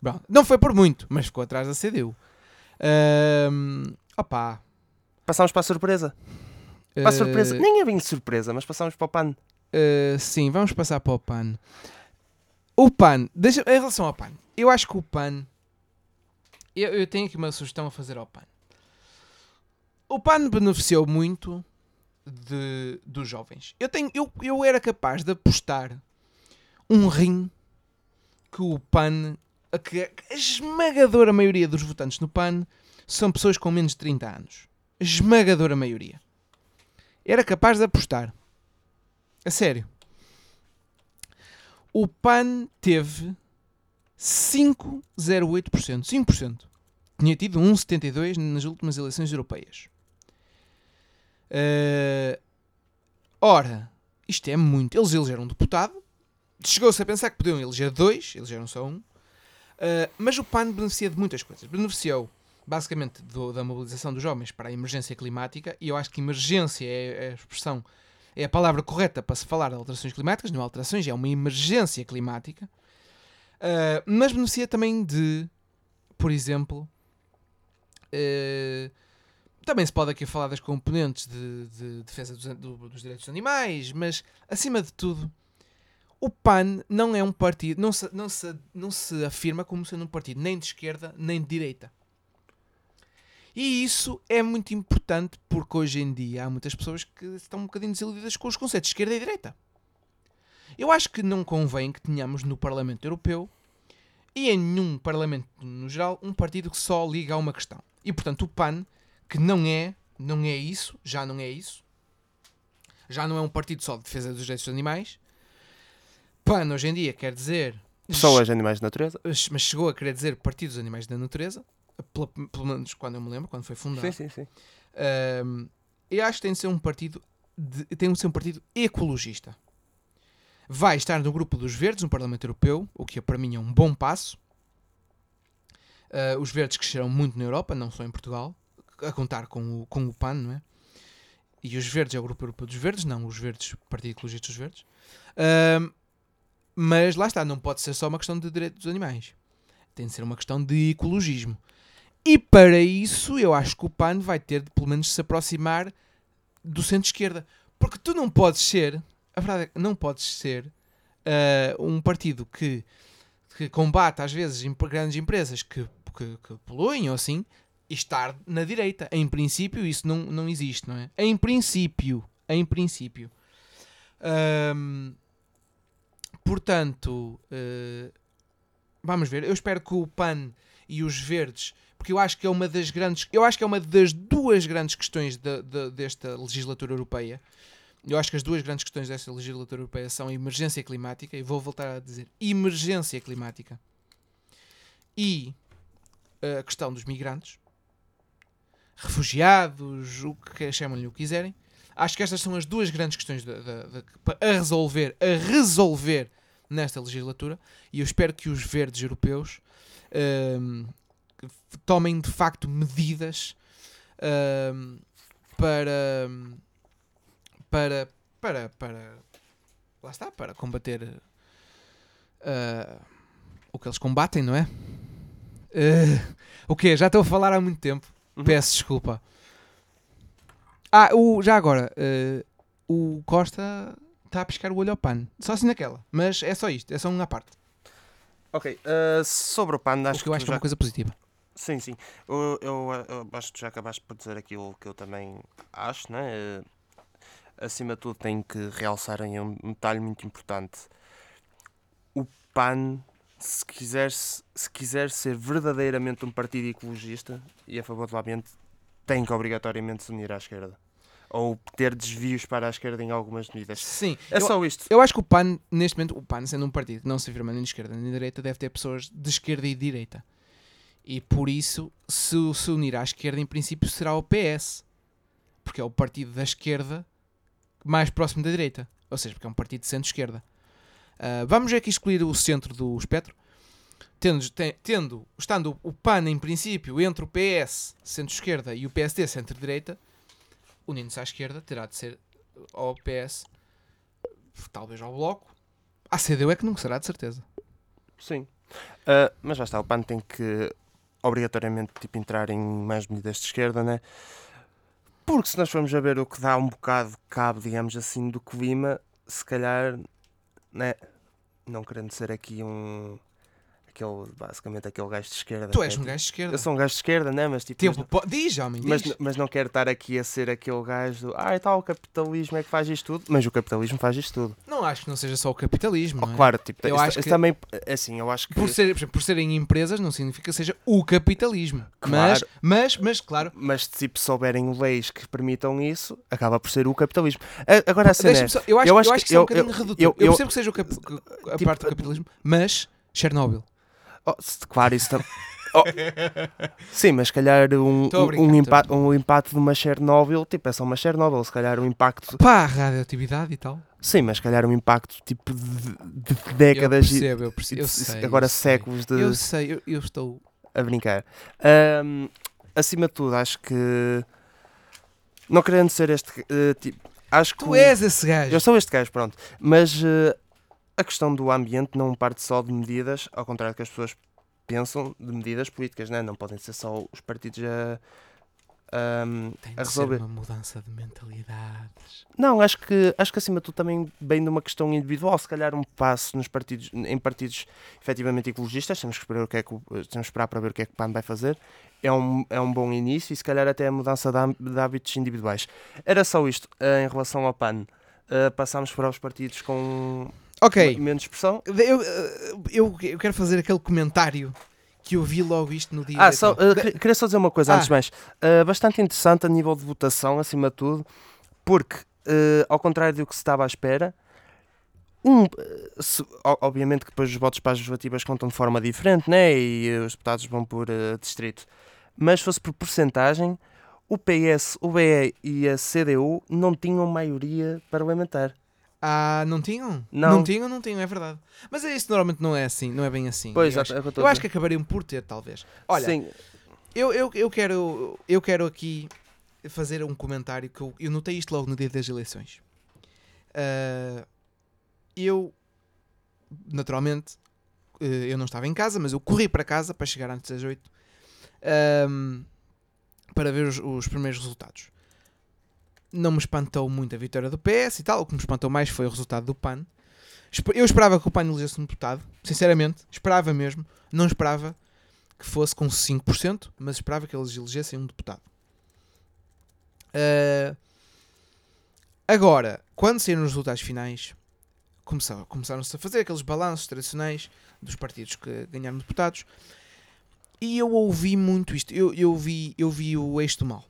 Bom, não foi por muito, mas ficou atrás da CDU. Ahm, opá. Passámos para a surpresa. Para a surpresa. eh, Nem é bem surpresa, mas passámos para o PAN. Uh, sim, vamos passar para o PAN. O PAN, deixa, em relação ao PAN, eu acho que o PAN. Eu, eu tenho aqui uma sugestão a fazer ao PAN. O PAN beneficiou muito de, dos jovens. Eu, tenho, eu, eu era capaz de apostar um rim que o PAN. a Que a esmagadora maioria dos votantes no PAN são pessoas com menos de 30 anos. Esmagadora maioria. Era capaz de apostar. A sério. O PAN teve 5,08%. 5%. Tinha tido 1,72% nas últimas eleições europeias. Eh, ora, isto é muito. Eles elegeram um deputado. Chegou-se a pensar que podiam eleger dois. Elegeram só um. Eh, mas o PAN beneficia de muitas coisas. Beneficiou, basicamente, do- da mobilização dos jovens para a emergência climática. E eu acho que emergência é a expressão é a palavra correta para se falar de alterações climáticas, não alterações, é uma emergência climática, Uh, mas beneficia também de, por exemplo, uh, também se pode aqui falar das componentes de, de defesa dos, do- dos direitos dos animais, mas acima de tudo, o PAN não é um partido, não se, não se, não se afirma como sendo um partido nem de esquerda nem de direita. E isso é muito importante porque hoje em dia há muitas pessoas que estão um bocadinho desiludidas com os conceitos de esquerda e direita. Eu acho que não convém que tenhamos no Parlamento Europeu e em nenhum Parlamento no geral um partido que só liga a uma questão. E portanto o PAN, que não é, não é isso, já não é isso, já não é um partido só de defesa dos direitos dos animais. PAN hoje em dia quer dizer Pessoas, animais de natureza. mas chegou a querer dizer Partido dos Animais da Natureza, pela- pelo menos quando eu me lembro, quando foi fundado. Sim, sim, sim. Ahm, eu acho que tem de ser um partido de- tem de ser um partido ecologista. Vai estar no grupo dos verdes no Parlamento Europeu, o que para mim é um bom passo. Ah, os verdes cresceram muito na Europa, não só em Portugal, a contar com o, com o PAN, não é? E os verdes é o grupo europeu dos verdes, não os verdes, Partido Ecologista dos Verdes. Mas lá está, não pode ser só uma questão de direitos dos animais. Tem de ser uma questão de ecologismo. E para isso, eu acho que o PAN vai ter de, pelo menos, se aproximar do centro-esquerda. Porque tu não podes ser, a verdade é que não podes ser ah, um partido que, que combate, às vezes, grandes empresas que, que, que poluem ou assim, estar na direita. Em princípio, isso não, não existe, não é? Em princípio. Em princípio. Portanto, eh, vamos ver. Eu espero que o PAN e os verdes, porque eu acho que é uma das grandes, eu acho que é uma das duas grandes questões da- da- desta legislatura europeia. Eu acho que as duas grandes questões desta legislatura europeia são a emergência climática, e vou voltar a dizer emergência climática, e a questão dos migrantes, refugiados, o que chamam-lhe o que quiserem. Acho que estas são as duas grandes questões da- da- pa- a resolver, a resolver nesta legislatura, e eu espero que os verdes europeus ahm, f- tomem de facto medidas ahm, para, para, para, para, lá está, para combater ah, o que eles combatem, não é? Ah, o quê? Já estou a falar há muito tempo. Uhum. Peço desculpa. Ah, o, já agora, eh, o Costa está a piscar o olho ao pano. Só assim naquela. Mas é só isto, é só uma parte. Ok, uh, sobre o PAN, acho o que eu acho que é uma coisa positiva. Sim, sim. Eu, eu, eu acho que já acabaste por dizer aquilo que eu também acho, né? Eh, Acima de tudo, tenho que realçar um um detalhe muito importante. O PAN, se quiser, se quiser ser verdadeiramente um partido ecologista e a favor do ambiente, tem que obrigatoriamente se unir à esquerda. Ou ter desvios para a esquerda em algumas medidas. Sim, É eu, só isto. eu acho que o PAN, neste momento, o PAN sendo um partido que não se afirma nem de esquerda nem de direita, deve ter pessoas de esquerda e de direita. E por isso, se se unir à esquerda, em princípio, será o PS. Porque é o partido da esquerda mais próximo da direita. Ou seja, porque é um partido de centro-esquerda. Ah, vamos aqui escolher o centro do espectro. Tendo, te- tendo, estando o PAN em princípio entre o PS, centro-esquerda, e o PSD, centro-direita, unindo-se à esquerda, terá de ser ao PS, talvez ao Bloco. A CDU é que não será, de certeza. Sim. Ah, mas já está, o PAN tem que obrigatoriamente tipo, entrar em mais medidas de esquerda, né? Porque se nós formos a ver o que dá um bocado cabo, digamos assim, do clima, se calhar, né? Não querendo ser aqui um. Aquele, basicamente aquele gajo de esquerda. Tu és é, um tipo- gajo de esquerda. Eu sou um gajo de esquerda, né? Mas tipo. Tipo, mas, diz, homem, diz. mas, mas não quero estar aqui a ser aquele gajo do. Ah, e tal, o capitalismo é que faz isto tudo. Mas o capitalismo faz isto tudo. Não acho que não seja só o capitalismo. Oh, é? claro, tipo, Eu acho que- também. é Assim, eu acho que. Por, ser, por, serem empresas não significa que seja o capitalismo. Mas, Claro. mas, mas, claro. mas tipo, se souberem leis que permitam isso, acaba por ser o capitalismo. Agora a cena é, só- eu acho, eu eu acho que que, isso é um eu- bocadinho eu- redutor. eu- Eu, eu- percebo que seja o cap- a Tipo, parte do capitalismo, mas Chernobyl. Oh, claro, isso tam- Oh, Sim, mas se calhar um, um, brincar, um, tô a impa- um impacto de uma Chernobyl, tipo, é só uma Chernobyl, se calhar um impacto. Pá, a radioatividade e tal. Sim, mas se calhar um impacto tipo de, de Eu décadas e- percebo, eu percebo. Eu sei, agora eu sei. séculos de Eu sei, eu, eu estou. a brincar. Ahm, acima de tudo, acho que não querendo ser este eh, tipo. Acho que Tu és esse gajo. Eu sou este gajo, pronto. Mas eh, a questão do ambiente não parte só de medidas, ao contrário do que as pessoas pensam, de medidas políticas, né? não podem ser só os partidos a, ahm, Tem a de ser resolver. uma mudança de mentalidades. Não, acho que, acho que acima de tudo também vem de uma questão individual. Se calhar um passo nos partidos, em partidos efetivamente ecologistas, temos que esperar, o que é que, temos que esperar para ver o que é que o PAN vai fazer. É um, é um bom início e se calhar até a mudança de, há- de hábitos individuais. Era só isto eh, em relação ao PAN. Eh, passámos para os partidos com Ok. menos expressão. Eu, eu, eu quero fazer aquele comentário que eu vi logo isto no dia. Ah, só, uh, que- queria só dizer uma coisa Ah. antes de mais. Uh, bastante interessante a nível de votação, acima de tudo, porque, uh, ao contrário do que se estava à espera, um, se- obviamente que depois os votos para as legislativas contam de forma diferente, né? E os deputados vão por distrito. Mas se fosse por porcentagem, o PS, o BE e a CDU não tinham maioria parlamentar. Ah, não tinham? Não. tinham, não tinham, é verdade. Mas é isso normalmente não é assim, não é bem assim. Pois, eu é acho, que eu acho que acabariam por ter, talvez. Olha, Sim, eu, eu, eu, quero, eu quero aqui fazer um comentário que eu, eu notei isto logo no dia das eleições. Ah, eu, naturalmente, eh, eu não estava em casa, mas eu corri para casa para chegar antes das 8 ahm, para ver os, os primeiros resultados. Não me espantou muito a vitória do PS e tal. O que me espantou mais foi o resultado do PAN. Eu esperava que o PAN elegesse um deputado, sinceramente, esperava mesmo. Não esperava que fosse com 5%, mas esperava que eles elegessem um deputado. Ah, Agora, quando saíram os resultados finais, começaram- começaram-se a fazer aqueles balanços tradicionais dos partidos que ganharam deputados. E eu ouvi muito isto. Eu, eu, vi, eu vi o eixo do mal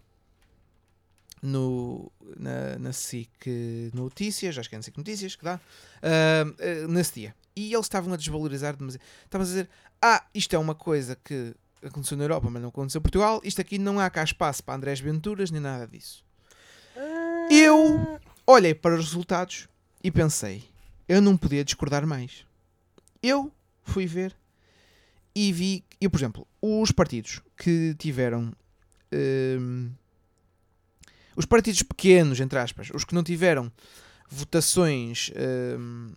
no, na, na SIC Notícias, acho que é na SIC Notícias que dá, ah, ah, nesse dia. E eles estavam a desvalorizar. Estavam a dizer: Ah, isto é uma coisa que aconteceu na Europa, mas não aconteceu em Portugal. Isto aqui não há cá espaço para Andrés Venturas nem nada disso. Eu olhei para os resultados e pensei: eu não podia discordar mais. Eu fui ver e vi, eu, por exemplo, os partidos que tiveram. hum, os partidos pequenos, entre aspas, os que não tiveram votações. hum,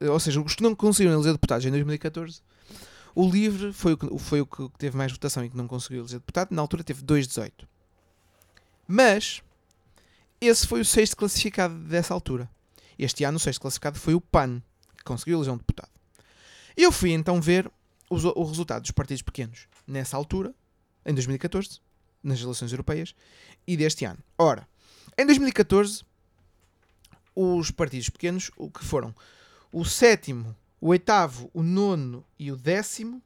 ou seja, os que não conseguiram eleger deputados em 2014, o LIVRE foi o, que, foi o que teve mais votação e que não conseguiu eleger deputado. Na altura teve 2,18. Mas esse foi o sexto classificado dessa altura. Este ano o sexto classificado foi o PAN, que conseguiu eleger um deputado. Eu fui então ver o resultado dos partidos pequenos nessa altura, em 2014, nas eleições europeias, e deste ano. Ora, em 2014, os partidos pequenos, o que foram o sétimo, o oitavo, o nono e o décimo.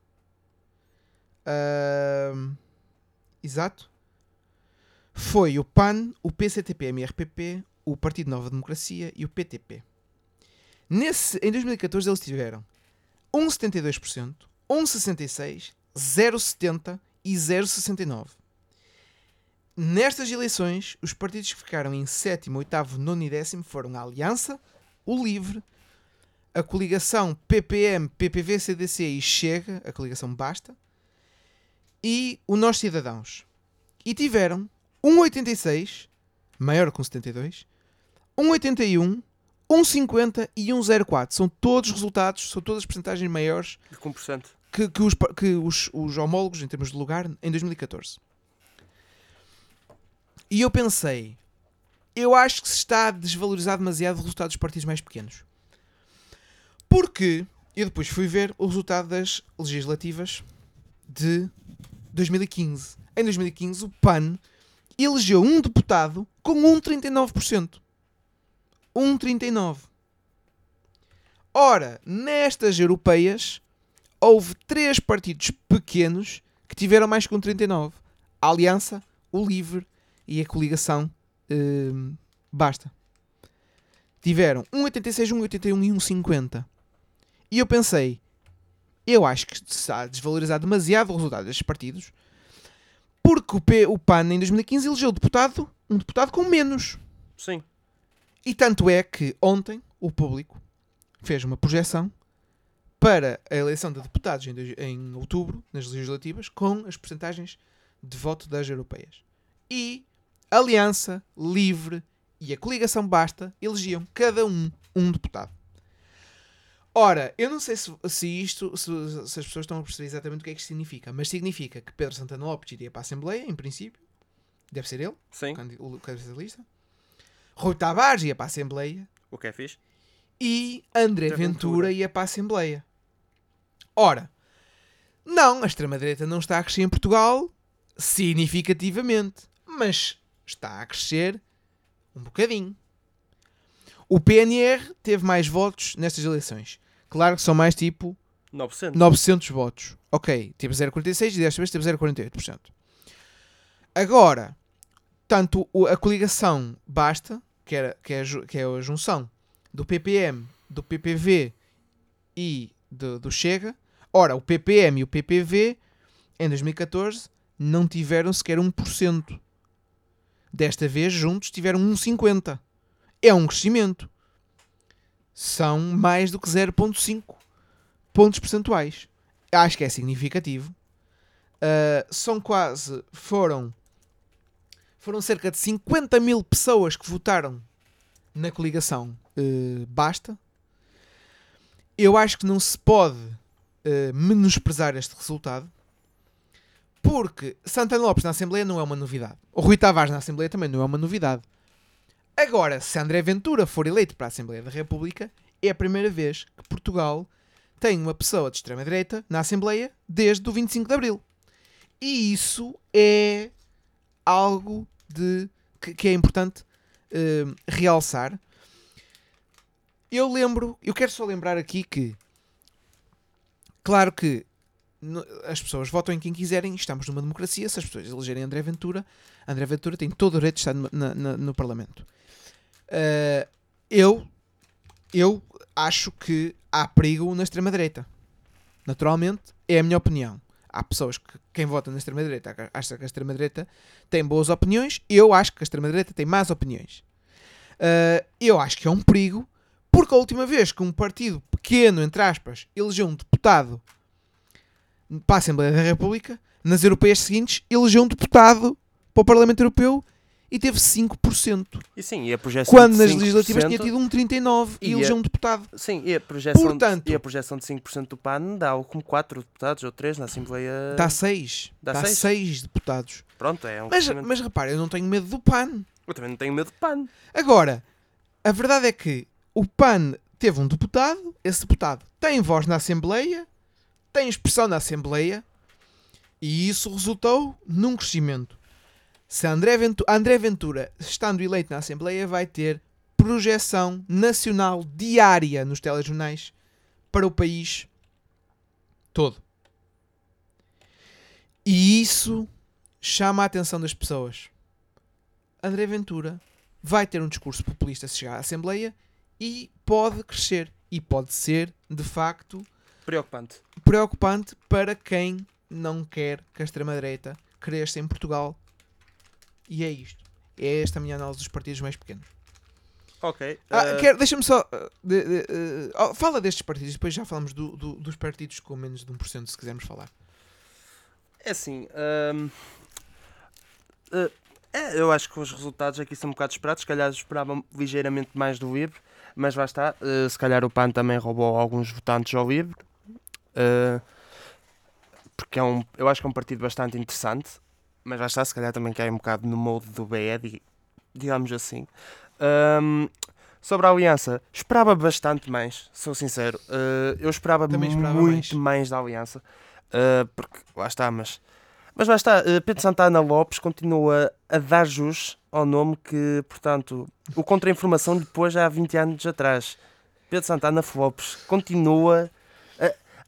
ahm, exato. Foi o PAN, o PCTP-MRPP, o Partido Nova Democracia e o PTP. Nesse, em 2014 eles tiveram 1,72%, 1,66%, 0,70% e 0,69%. Nestas eleições, os partidos que ficaram em sétimo, oitavo, nono e décimo foram a Aliança, o Livre, a coligação PPM, PPV, CDC e Chega, a coligação Basta, e o Nós Cidadãos. E tiveram 1,86, maior que um 72, 1,81, 1,50 e 1,04. São todos resultados, são todas as percentagens maiores que, que os, que os, os homólogos, em termos de lugar, em 2014. E eu pensei, eu acho que se está a desvalorizar demasiado o resultado dos partidos mais pequenos. Porque eu depois fui ver o resultado das legislativas de 2015. Em 2015, o PAN elegeu um deputado com 1,39%. 1,39%. Ora, nestas europeias, houve três partidos pequenos que tiveram mais que um 39. A Aliança, o Livre e a coligação hum, Basta. Tiveram 1,86, 1,81 e 1,50. E eu pensei, eu acho que se está a desvalorizar demasiado o resultado destes partidos, porque o, P, o PAN em 2015 elegeu deputado, um deputado com menos. Sim. E tanto é que ontem o público fez uma projeção para a eleição de deputados em, em outubro, nas legislativas, com as percentagens de voto das europeias. E Aliança Livre e a coligação Basta elegiam cada um um deputado. Ora, eu não sei se, se isto, se, se as pessoas estão a perceber exatamente o que é que isto significa, mas significa que Pedro Santana Lopes iria para a Assembleia, em princípio. Deve ser ele, Sim. o cabeça da lista. Rui Tavares ia para a Assembleia O que é fixe? e André André Ventura Ventura. ia para a Assembleia. Ora, não, a extrema-direita não está a crescer em Portugal significativamente, mas está a crescer um bocadinho. O PNR teve mais votos nestas eleições. Claro que são mais tipo 9%. 900 votos. Ok, teve 0,46 e desta vez teve 0,48%. Agora, tanto a coligação Basta, que, era, que, é, que é a junção do PPM, do PPV e do, do Chega. Ora, o PPM e o PPV em 2014 não tiveram sequer 1%. Desta vez, juntos, tiveram 1,50%. É um crescimento. São mais do que 0,5% pontos percentuais. Acho que é significativo. Uh, são quase. Foram. Foram cerca de 50 mil pessoas que votaram na coligação uh, Basta. Eu acho que não se pode uh, menosprezar este resultado. Porque Santana Lopes na Assembleia não é uma novidade. O Rui Tavares na Assembleia também não é uma novidade. Agora, se André Ventura for eleito para a Assembleia da República, é a primeira vez que Portugal tem uma pessoa de extrema-direita na Assembleia desde o 25 de Abril. E isso é algo de, que, que é importante eh, realçar. Eu lembro, eu quero só lembrar aqui que, claro que as pessoas votam em quem quiserem, estamos numa democracia. Se as pessoas elegerem André Ventura, André Ventura tem todo o direito de estar no, na- no Parlamento. Eh, eu, eu acho que há perigo na extrema-direita. Naturalmente, é a minha opinião. Há pessoas que, quem vota na extrema-direita, acha que a extrema-direita tem boas opiniões. Eu acho que a extrema-direita tem más opiniões. Uh, eu acho que é um perigo, porque a última vez que um partido pequeno, entre aspas, elegeu um deputado para a Assembleia da República, nas europeias seguintes, elegeu um deputado para o Parlamento Europeu e teve 5%. E sim, e a projeção Quando nas 5%, legislativas tinha tido um 39% e E elegeu a- um deputado. Sim, e a, projeção Portanto- de, e a projeção de 5% do PAN dá como 4 deputados ou 3 na Assembleia. Dá 6. Dá Dá seis? 6 deputados. Pronto, é um Mas, crescimento. mas repara, eu não tenho medo do PAN. Eu também não tenho medo de PAN. Agora, a verdade é que o PAN teve um deputado, esse deputado tem voz na Assembleia, tem expressão na Assembleia, e isso resultou num crescimento. Se André Ventura, André Ventura, estando eleito na Assembleia, vai ter projeção nacional diária nos telejornais para o país todo. E isso chama a atenção das pessoas. André Ventura vai ter um discurso populista se chegar à Assembleia e pode crescer. E pode ser, de facto, Preocupante. preocupante para quem não quer que a extrema-direita cresça em Portugal. E é isto. É esta a minha análise dos partidos mais pequenos. Ok. Ah, eh, quer- Deixa-me só. uh, de- de- uh, oh, fala destes partidos, depois já falamos do- do- dos partidos com menos de 1%, se quisermos falar. É assim. hum, eh, é, eu acho que os resultados aqui são um bocado esperados. Se calhar esperavam ligeiramente mais do Livre, mas lá está. eh, se calhar o PAN também roubou alguns votantes ao Livre. Eh, porque é um, eu acho que é um partido bastante interessante. Mas lá está, se calhar também cai um bocado no molde do BE, di- digamos assim. Hum, sobre a aliança, esperava bastante mais, sou sincero. Eh, eu esperava, esperava muito mais. da aliança. Uh, porque lá está, mas. Mas lá está, uh, Pedro Santana Lopes continua a dar jus ao nome que, portanto, o Contra-Informação já há 20 anos atrás. Pedro Santana Lopes continua.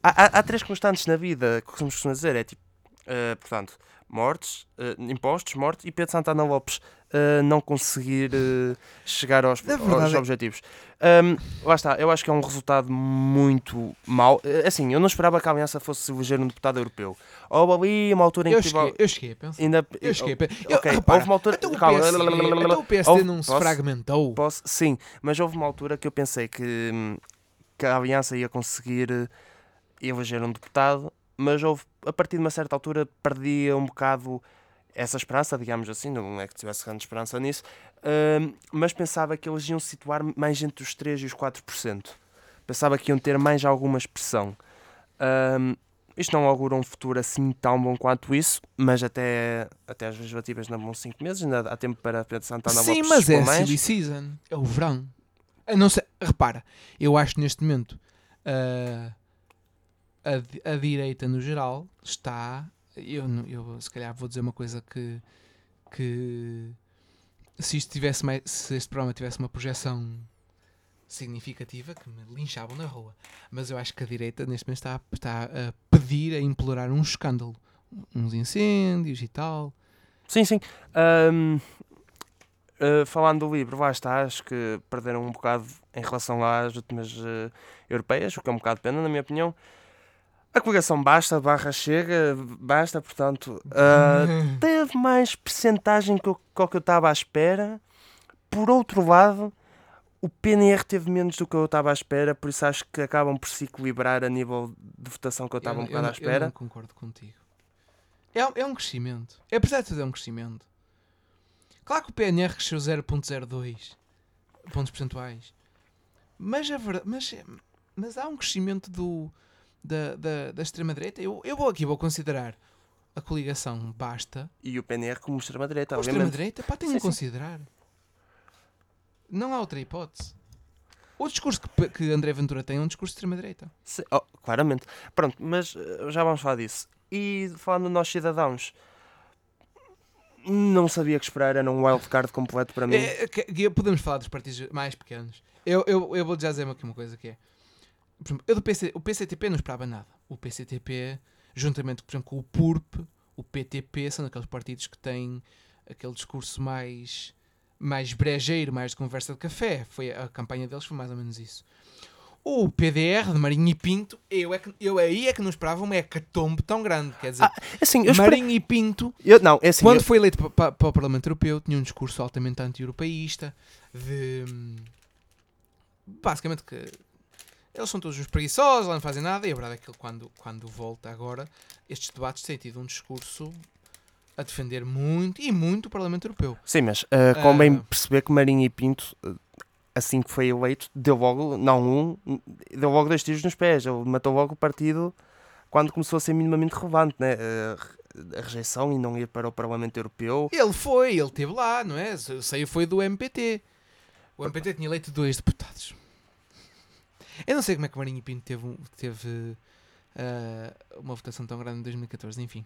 Há, há- há três constantes na vida que costumamos dizer: é tipo, uh, portanto, mortes, uh, impostos, morte e Pedro Santana Lopes uh, não conseguir uh, chegar aos, aos é- objetivos. Um, lá está, eu acho que é um resultado muito mau. Assim, eu não esperava que a Aliança fosse eleger um deputado europeu. Houve ali uma altura em Eu que. cheguei, eu cheguei a pensar. Ainda, Eu cheguei a pensar. Eu, ok, repara, houve uma altura. então o calma, PSD, então o PSD Houve- não se posso? fragmentou. Posso? Sim, mas houve uma altura que eu pensei que, hum, que a Aliança ia conseguir eh, eleger um deputado, mas houve, a partir de uma certa altura perdia um bocado essa esperança, digamos assim, não é que tivesse grande esperança nisso, hum, mas pensava que eles iam situar mais entre os 3% e os 4%. Pensava que iam ter mais alguma expressão. Hum, isto não augura um futuro assim tão bom quanto isso, mas até, até as legislativas não vão 5 meses, ainda há tempo para Pedro Santana Sim, Lopes mas é mais. silly season. É o verão. Eu não sei, repara, eu acho que neste momento ah, a, a direita no geral está. Eu, eu se calhar vou dizer uma coisa que, que se isto tivesse mais, se este programa tivesse uma projeção significativa que me linchavam na rua. Mas eu acho que a direita neste momento está, está a pedir, a implorar um escândalo. Uns incêndios e tal. Sim, sim. Ahm, ah, falando do livro, lá está, acho que perderam um bocado em relação às últimas ah, europeias, o que é um bocado pena, na minha opinião. A coligação basta, barra chega, basta, portanto, ah, teve mais percentagem que o que eu estava à espera. Por outro lado, o PNR teve menos do que eu estava à espera, por isso acho que acabam por se equilibrar a nível de votação que eu estava um bocado à não- Eu espera. não concordo contigo. É, um- é um crescimento. É apesar de tudo, é um crescimento. Claro que o PNR cresceu 0.02 pontos percentuais. Mas, a verdade, mas, mas há um crescimento do, da, da, da extrema-direita. Eu, eu vou aqui vou considerar a coligação basta. E o PNR como extrema-direita, obviamente. extrema-direita, pá, tem Sim, de sim. considerar. Não há outra hipótese. O discurso que, que André Ventura tem é um discurso de extrema-direita. Oh, claramente. Pronto, mas eh, já vamos falar disso. E falando de nós cidadãos, não sabia que esperar, era um wildcard completo para mim. É, que- que podemos falar dos partidos mais pequenos. Eu, eu, eu vou já dizer aqui uma coisa que é. Exemplo, eu do PC, o PCTP não esperava nada. O PCTP, juntamente por exemplo, com o PURP, o PTP, são aqueles partidos que têm aquele discurso mais, mais brejeiro, mais de conversa de café. Foi, a campanha deles foi mais ou menos isso. O PDR de Marinho e Pinto, eu, é que, eu aí é que não esperava uma hecatombe tão grande. Quer dizer, Ah, assim, eu esperei- Marinho e Pinto eu- não, é assim, quando eu- foi eleito pa- pa- para, o Parlamento Europeu, tinha um discurso altamente anti-europeísta, de. basicamente que eles são todos uns preguiçosos, lá não fazem nada, e a verdade é que ele, quando, quando volta agora, estes debates têm tido um discurso a defender muito e muito o Parlamento Europeu. sim, mas uh, convém Ah. perceber que Marinho e Pinto, uh, assim que foi eleito, deu logo, não um, deu logo dois tiros nos pés. Ele matou logo o partido quando começou a ser minimamente relevante, né? Uh, a rejeição e não ir para o Parlamento Europeu. Ele foi, ele esteve lá, não é? Sei, foi do MPT. O MPT tinha eleito dois deputados. Eu não sei como é que Marinho e Pinto teve, um- teve ah, uma votação tão grande em 2014, enfim.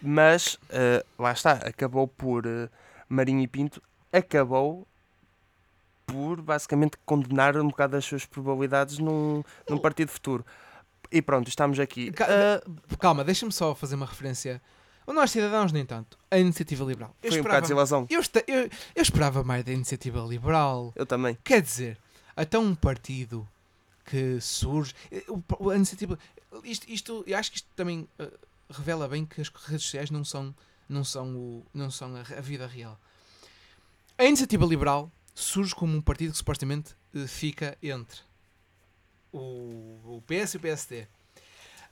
Mas uh, lá está, acabou por uh, Marinho e Pinto acabou por basicamente condenar um bocado as suas probabilidades num, num partido futuro. E pronto, estamos aqui. Ca- Uh, Calma, deixa-me só fazer uma referência. O Nós Cidadãos, nem tanto. A Iniciativa Liberal. Eu foi um bocado de desilusão. eu, eu- eu esperava mais da Iniciativa Liberal. Eu também. Quer dizer, até um partido que surge. eh, A iniciativa. Isto, isto, eu acho que isto também eh, revela bem que as redes sociais não são, não são, o, não são a, a vida real. A Iniciativa Liberal surge como um partido que supostamente eh, fica entre o, o PS e o PSD.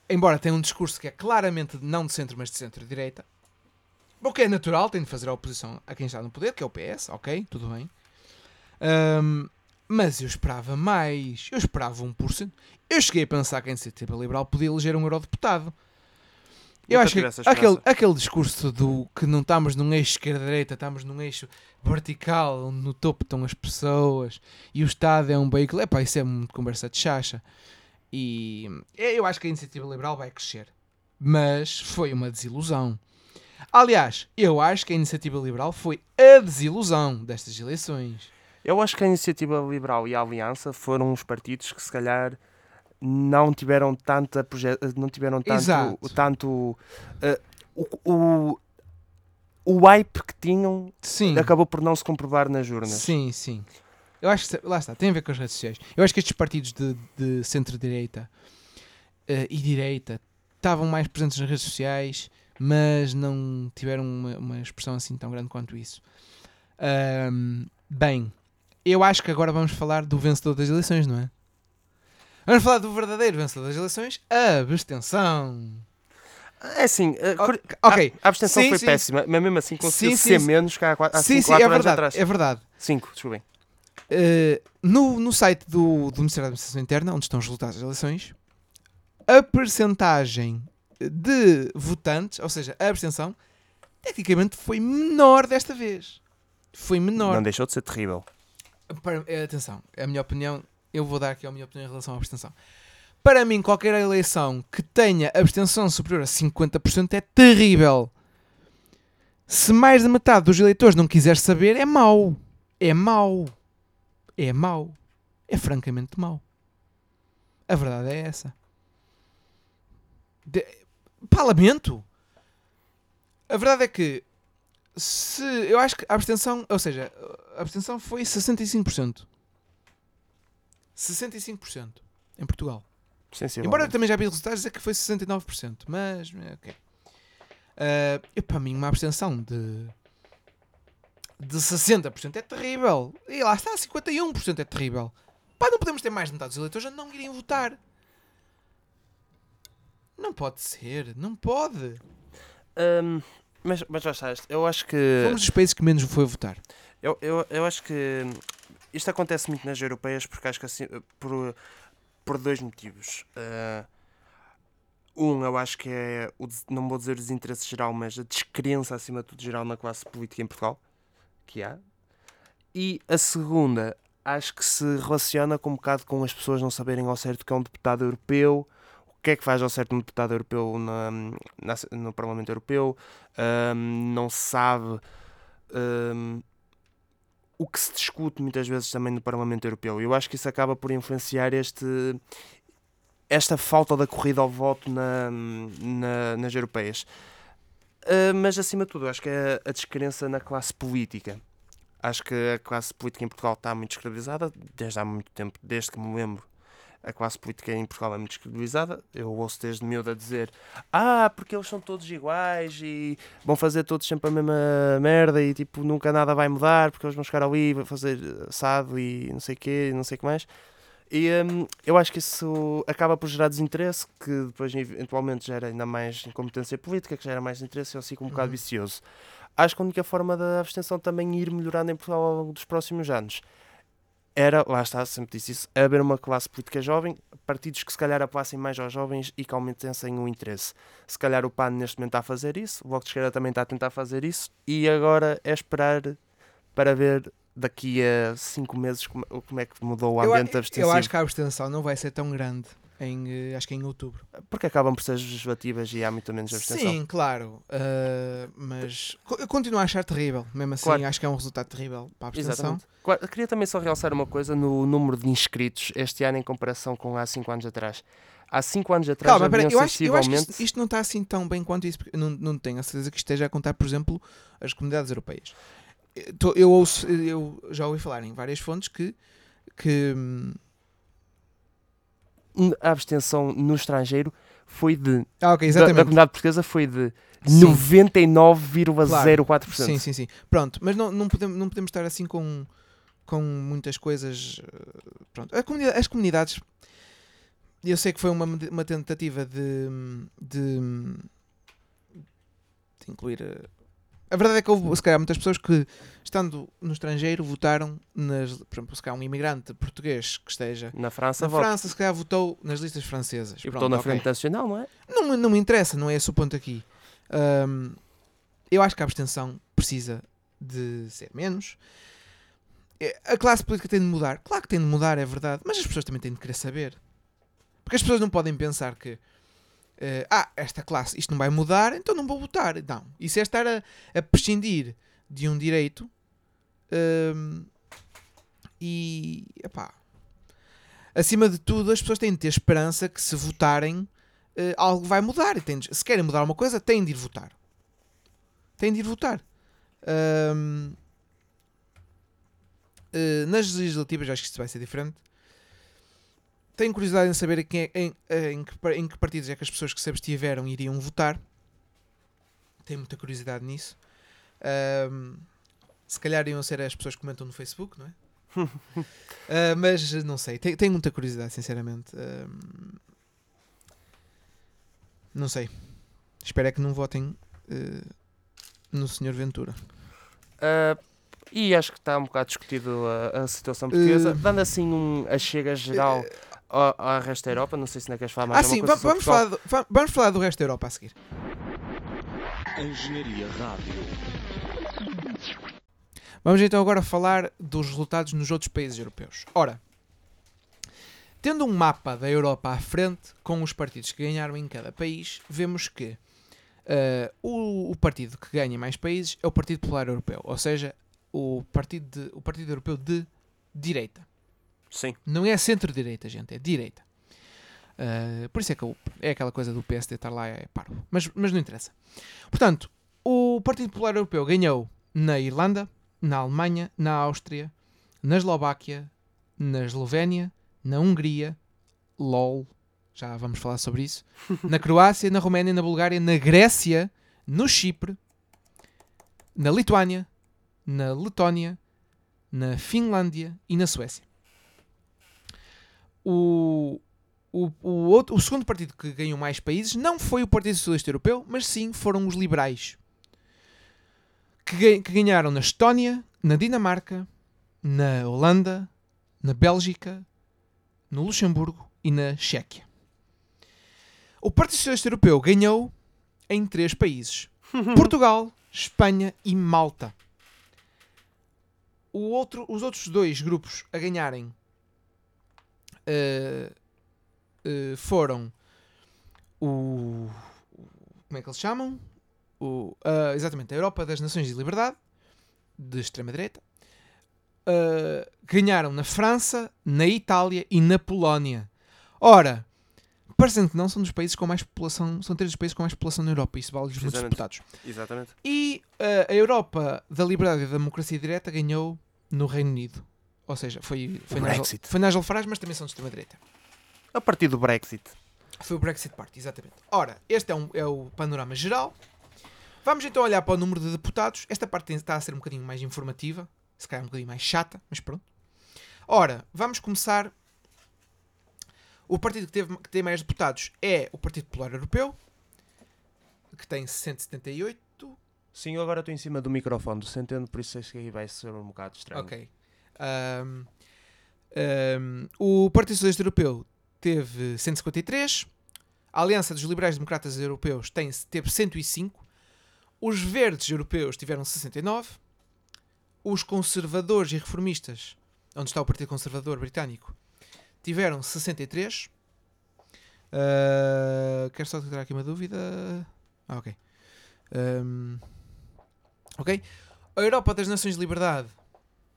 Embora tenha um discurso que é claramente não de centro, mas de centro-direita. O que é natural, tem de fazer a oposição a quem está no poder, que é o PS, ok, tudo bem. Ahm, mas eu esperava mais. Eu esperava 1%. Eu cheguei a pensar que a Iniciativa Liberal podia eleger um eurodeputado. Eu Nunca acho que aquele, aquele discurso do que não estamos num eixo esquerda-direita, estamos num eixo vertical, onde no topo estão as pessoas e o Estado é um veículo. Epá, isso é muito conversa de chacha. E eu acho que a Iniciativa Liberal vai crescer. Mas foi uma desilusão. Aliás, eu acho que a Iniciativa Liberal foi a desilusão destas eleições. Eu acho que a Iniciativa Liberal e a Aliança foram os partidos que se calhar não tiveram tanta não tiveram tanto, Exato. tanto uh, o, o, o hype que tinham Sim. acabou por não se comprovar nas urnas. Sim, sim. Eu acho que lá está, tem a ver com as redes sociais. Eu acho que estes partidos de, de centro-direita eh, e direita estavam mais presentes nas redes sociais, mas não tiveram uma, uma expressão assim tão grande quanto isso. Ahm, bem, eu acho que agora vamos falar do vencedor das eleições, não é? Vamos falar do verdadeiro vencedor das eleições, a abstenção. É assim, uh, cur- Ok, a, a abstenção Sim, foi sim. péssima, mas mesmo assim conseguiu Sim, sim, ser menos que há 4 sim, sim, é anos verdade, atrás. é verdade. 5, desculpem. Uh, no, no site do, do Ministério da Administração Interna, onde estão os resultados das eleições, a percentagem de votantes, ou seja, a abstenção, tecnicamente foi menor desta vez. Foi menor. Não deixou de ser terrível. Para- eh, atenção, a minha opinião. Eu vou dar aqui a minha opinião em relação à abstenção. Para mim, qualquer eleição que tenha abstenção superior a 50% é terrível. Se mais da metade dos eleitores não quiser saber, é mau. É mau. É mau. É francamente mau. A verdade é essa. De... Pá, lamento. A verdade é que se eu acho que a abstenção, ou seja, a abstenção foi 65%. 65% em Portugal. Embora eu também já vi resultados dizer que foi 69%, mas é, ok. Ah, e para mim uma abstenção de de 60% é terrível. E lá está, 51% é terrível. Pá, não podemos ter mais de metade dos eleitores a não irem votar. Não pode ser, não pode. Hum, mas, mas já estás, eu acho que. Fomos dos países que menos foi votar. Eu, eu, eu acho que isto acontece muito nas europeias porque acho que assim, por, por dois motivos. Uh, um, eu acho que é, o, não vou dizer o desinteresse geral, mas a descrença acima de tudo geral na classe política em Portugal, que há. E a segunda, acho que se relaciona com um bocado com as pessoas não saberem ao certo que é um deputado europeu, que é que faz ao certo um deputado europeu na, na- no Parlamento Europeu, um, não sabe hum, o que se discute muitas vezes também no Parlamento Europeu. Eu acho que isso acaba por influenciar este, esta falta da corrida ao voto na, na- nas europeias. Uh, mas acima de tudo, acho que é a descrença na classe política. Acho que a classe política em Portugal está muito descredibilizada desde há muito tempo, desde que me lembro. A classe política em Portugal é muito descredibilizada. Eu ouço desde miúdo a dizer: Ah, porque eles são todos iguais e vão fazer todos sempre a mesma merda e tipo nunca nada vai mudar porque eles vão chegar ali e vão fazer assado e não sei o quê, e não sei o que mais. E hum, eu acho que isso acaba por gerar desinteresse, que depois eventualmente gera ainda mais incompetência política, que gera mais desinteresse e um ciclo um bocado Uhum. vicioso. Acho que a única forma da abstenção também ir melhorando em Portugal ao longo dos próximos anos era, lá está, sempre disse isso, haver uma classe política jovem, partidos que se calhar apoiassem mais aos jovens e que aumentassem o interesse. Se calhar o PAN neste momento está a fazer isso, o Bloco de Esquerda também está a tentar fazer isso e agora é esperar para ver daqui a cinco meses como, como é que mudou o Eu, ambiente eu abstensivo. acho que a abstenção não vai ser tão grande. Em, eh, acho que em outubro. Porque acabam por ser legislativas e há muito menos abstenção. Sim, claro. uh, mas eu continuo a achar terrível. Mesmo assim, Claro. acho que é um resultado terrível para a abstenção. Qua- Queria também só realçar uma coisa no número de inscritos este ano em comparação com há 5 anos atrás. Há 5 anos atrás Calma, pera, eu acho, eu acho que isto, isto não está assim tão bem quanto isso. Não, não tenho a certeza que esteja a contar, por exemplo, as comunidades europeias. Eu tô- Eu, ouço, eu já ouvi falar em várias fontes que, que hum, A abstenção no estrangeiro foi de... ah, ok, Da, da exatamente. comunidade portuguesa foi de Sim. 99,04%. Sim, sim, sim. Pronto, mas não, não, podemos, não podemos estar assim com, com muitas coisas. eh, Pronto, comunidade- as comunidades. Eu sei que foi uma, uma tentativa de, de, de incluir. A verdade é que houve, se calhar, muitas pessoas que, estando no estrangeiro, votaram nas. Por exemplo, se calhar um imigrante português que esteja Na França, na. França, se calhar votou nas listas francesas. E Pronto, votou na ok. Frente Nacional, não é? Não, não me interessa, não é esse o ponto aqui. Ahm, eu acho que a abstenção precisa de ser menos. É, A classe política tem de mudar. Claro que tem de mudar, é verdade. Mas as pessoas também têm de querer saber. Porque as pessoas não podem pensar que eh, ah, esta classe, isto não vai mudar, então não vou votar. Não. Isso é estar a, a prescindir de um direito ahm, e epá, acima de tudo as pessoas têm de ter esperança que se votarem eh, algo vai mudar. E têm de- se querem mudar uma coisa, têm de ir votar. Têm de ir votar. Eh, nas legislativas, acho que isto vai ser diferente. Tenho curiosidade em saber em, quem é- em, eh, em que, em que partidos é que as pessoas que se abstiveram iriam votar. Tenho muita curiosidade nisso. Ahm, se calhar iam ser as pessoas que comentam no Facebook, não é? Ah, mas não sei, tenho, tenho muita curiosidade, sinceramente. Ahm, não sei. Espero é que não votem eh, no Sr. Ventura. Ah, e acho que está um bocado discutido a, a situação portuguesa. Eh, Dando assim um, a chega geral ao, ao resto da Europa, não sei se não queres falar mais ah, sim, coisa vamos falar, do, va- vamos falar do resto da Europa a seguir. Engenharia Rádio. Vamos então agora falar dos resultados nos outros países europeus. Ora, tendo um mapa da Europa à frente, com os partidos que ganharam em cada país, vemos que eh, o, o partido que ganha mais países é o Partido Popular Europeu, ou seja, o Partido, de- o partido Europeu de direita. Sim. Não é centro-direita, gente, é direita. Uh, por isso é que eu- é aquela coisa do PSD estar lá é paro. Mas, mas não interessa. Portanto, o Partido Popular Europeu ganhou na Irlanda, na Alemanha, na Áustria, na Eslováquia, na Eslovénia, na Hungria, LOL, já vamos falar sobre isso, na Croácia, na Roménia, na Bulgária, na Grécia, no Chipre, na Lituânia, na Letónia, na Finlândia e na Suécia. O, o, o, outro, o segundo partido que ganhou mais países não foi o Partido Socialista Europeu, mas sim foram os liberais. Que, que ganharam na Estónia, na Dinamarca, na Holanda, na Bélgica, no Luxemburgo e na Chequia. O Partido Socialista Europeu ganhou em três países: Portugal, Espanha e Malta. O outro, os outros dois grupos a ganharem eh, eh, foram o. Como é que eles chamam? O, ah, exatamente, a Europa das Nações e Liberdade de extrema-direita. Uh, ganharam na França, na Itália e na Polónia. Ora, parecendo que não, são dos países com mais população, são três dos países com mais população na Europa, isso vale os votos deputados. Exatamente. E uh, a Europa da liberdade e da democracia direta ganhou no Reino Unido. Ou seja, foi, foi, O Nigel, Brexit. foi Nigel Farage, mas também são de extrema-direita. A partir do Brexit. Foi o Brexit Party, exatamente. Ora, este é, um- é o panorama geral. Vamos então olhar para o número de deputados. Esta parte está a ser um bocadinho mais informativa, se calhar um bocadinho mais chata, mas pronto. Ora, vamos começar. O partido que, teve, que tem mais deputados é o Partido Popular Europeu, que tem 178. Sim, eu agora estou em cima do microfone do Centeno, por isso acho que aí vai ser um bocado estranho. Ok. Ahm, ahm, o Partido Socialista Europeu teve 153. A Aliança dos Liberais Democratas Europeus tem, teve 105. Os Verdes Europeus tiveram 69. Os Conservadores e Reformistas, onde está o Partido Conservador Britânico, tiveram 63. Ah, quero só tirar aqui uma dúvida. Ah, ok. Ahm, ok. A Europa das Nações de Liberdade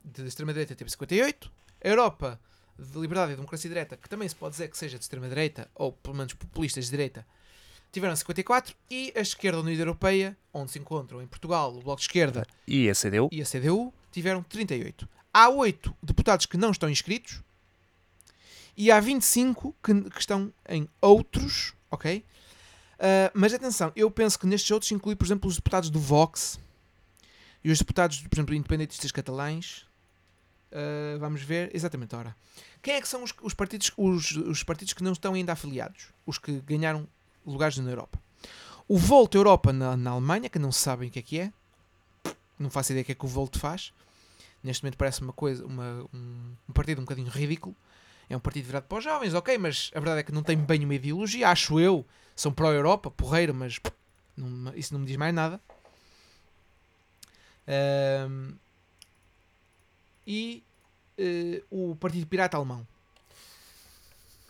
de extrema-direita teve 58. A Europa de Liberdade e Democracia Direta, que também se pode dizer que seja de extrema-direita, ou pelo menos populistas de direita, tiveram 54. E a Esquerda Unida Europeia, onde se encontram em Portugal o Bloco de Esquerda E a CDU? e a CDU, tiveram 38. Há 8 deputados que não estão inscritos e há 25 que, que estão em outros, ok? Ah, mas atenção, eu penso que nestes outros inclui, por exemplo, os deputados do Vox e os deputados, por exemplo, independentistas catalães. Ah, vamos ver, exatamente, ora. Quem é que são os, os partidos, os, os partidos que não estão ainda afiliados? Os que ganharam lugares na Europa. O Volt Europa na, na Alemanha, que não sabem o que é que é. Não faço ideia do que é que o Volt faz. Neste momento parece uma coisa, uma, um, um partido um bocadinho ridículo. É um partido virado para os jovens, ok, mas a verdade é que não tem bem uma ideologia, acho eu. São pró-Europa, porreiro, mas não- isso não me diz mais nada. Ahm, e eh, o Partido Pirata Alemão.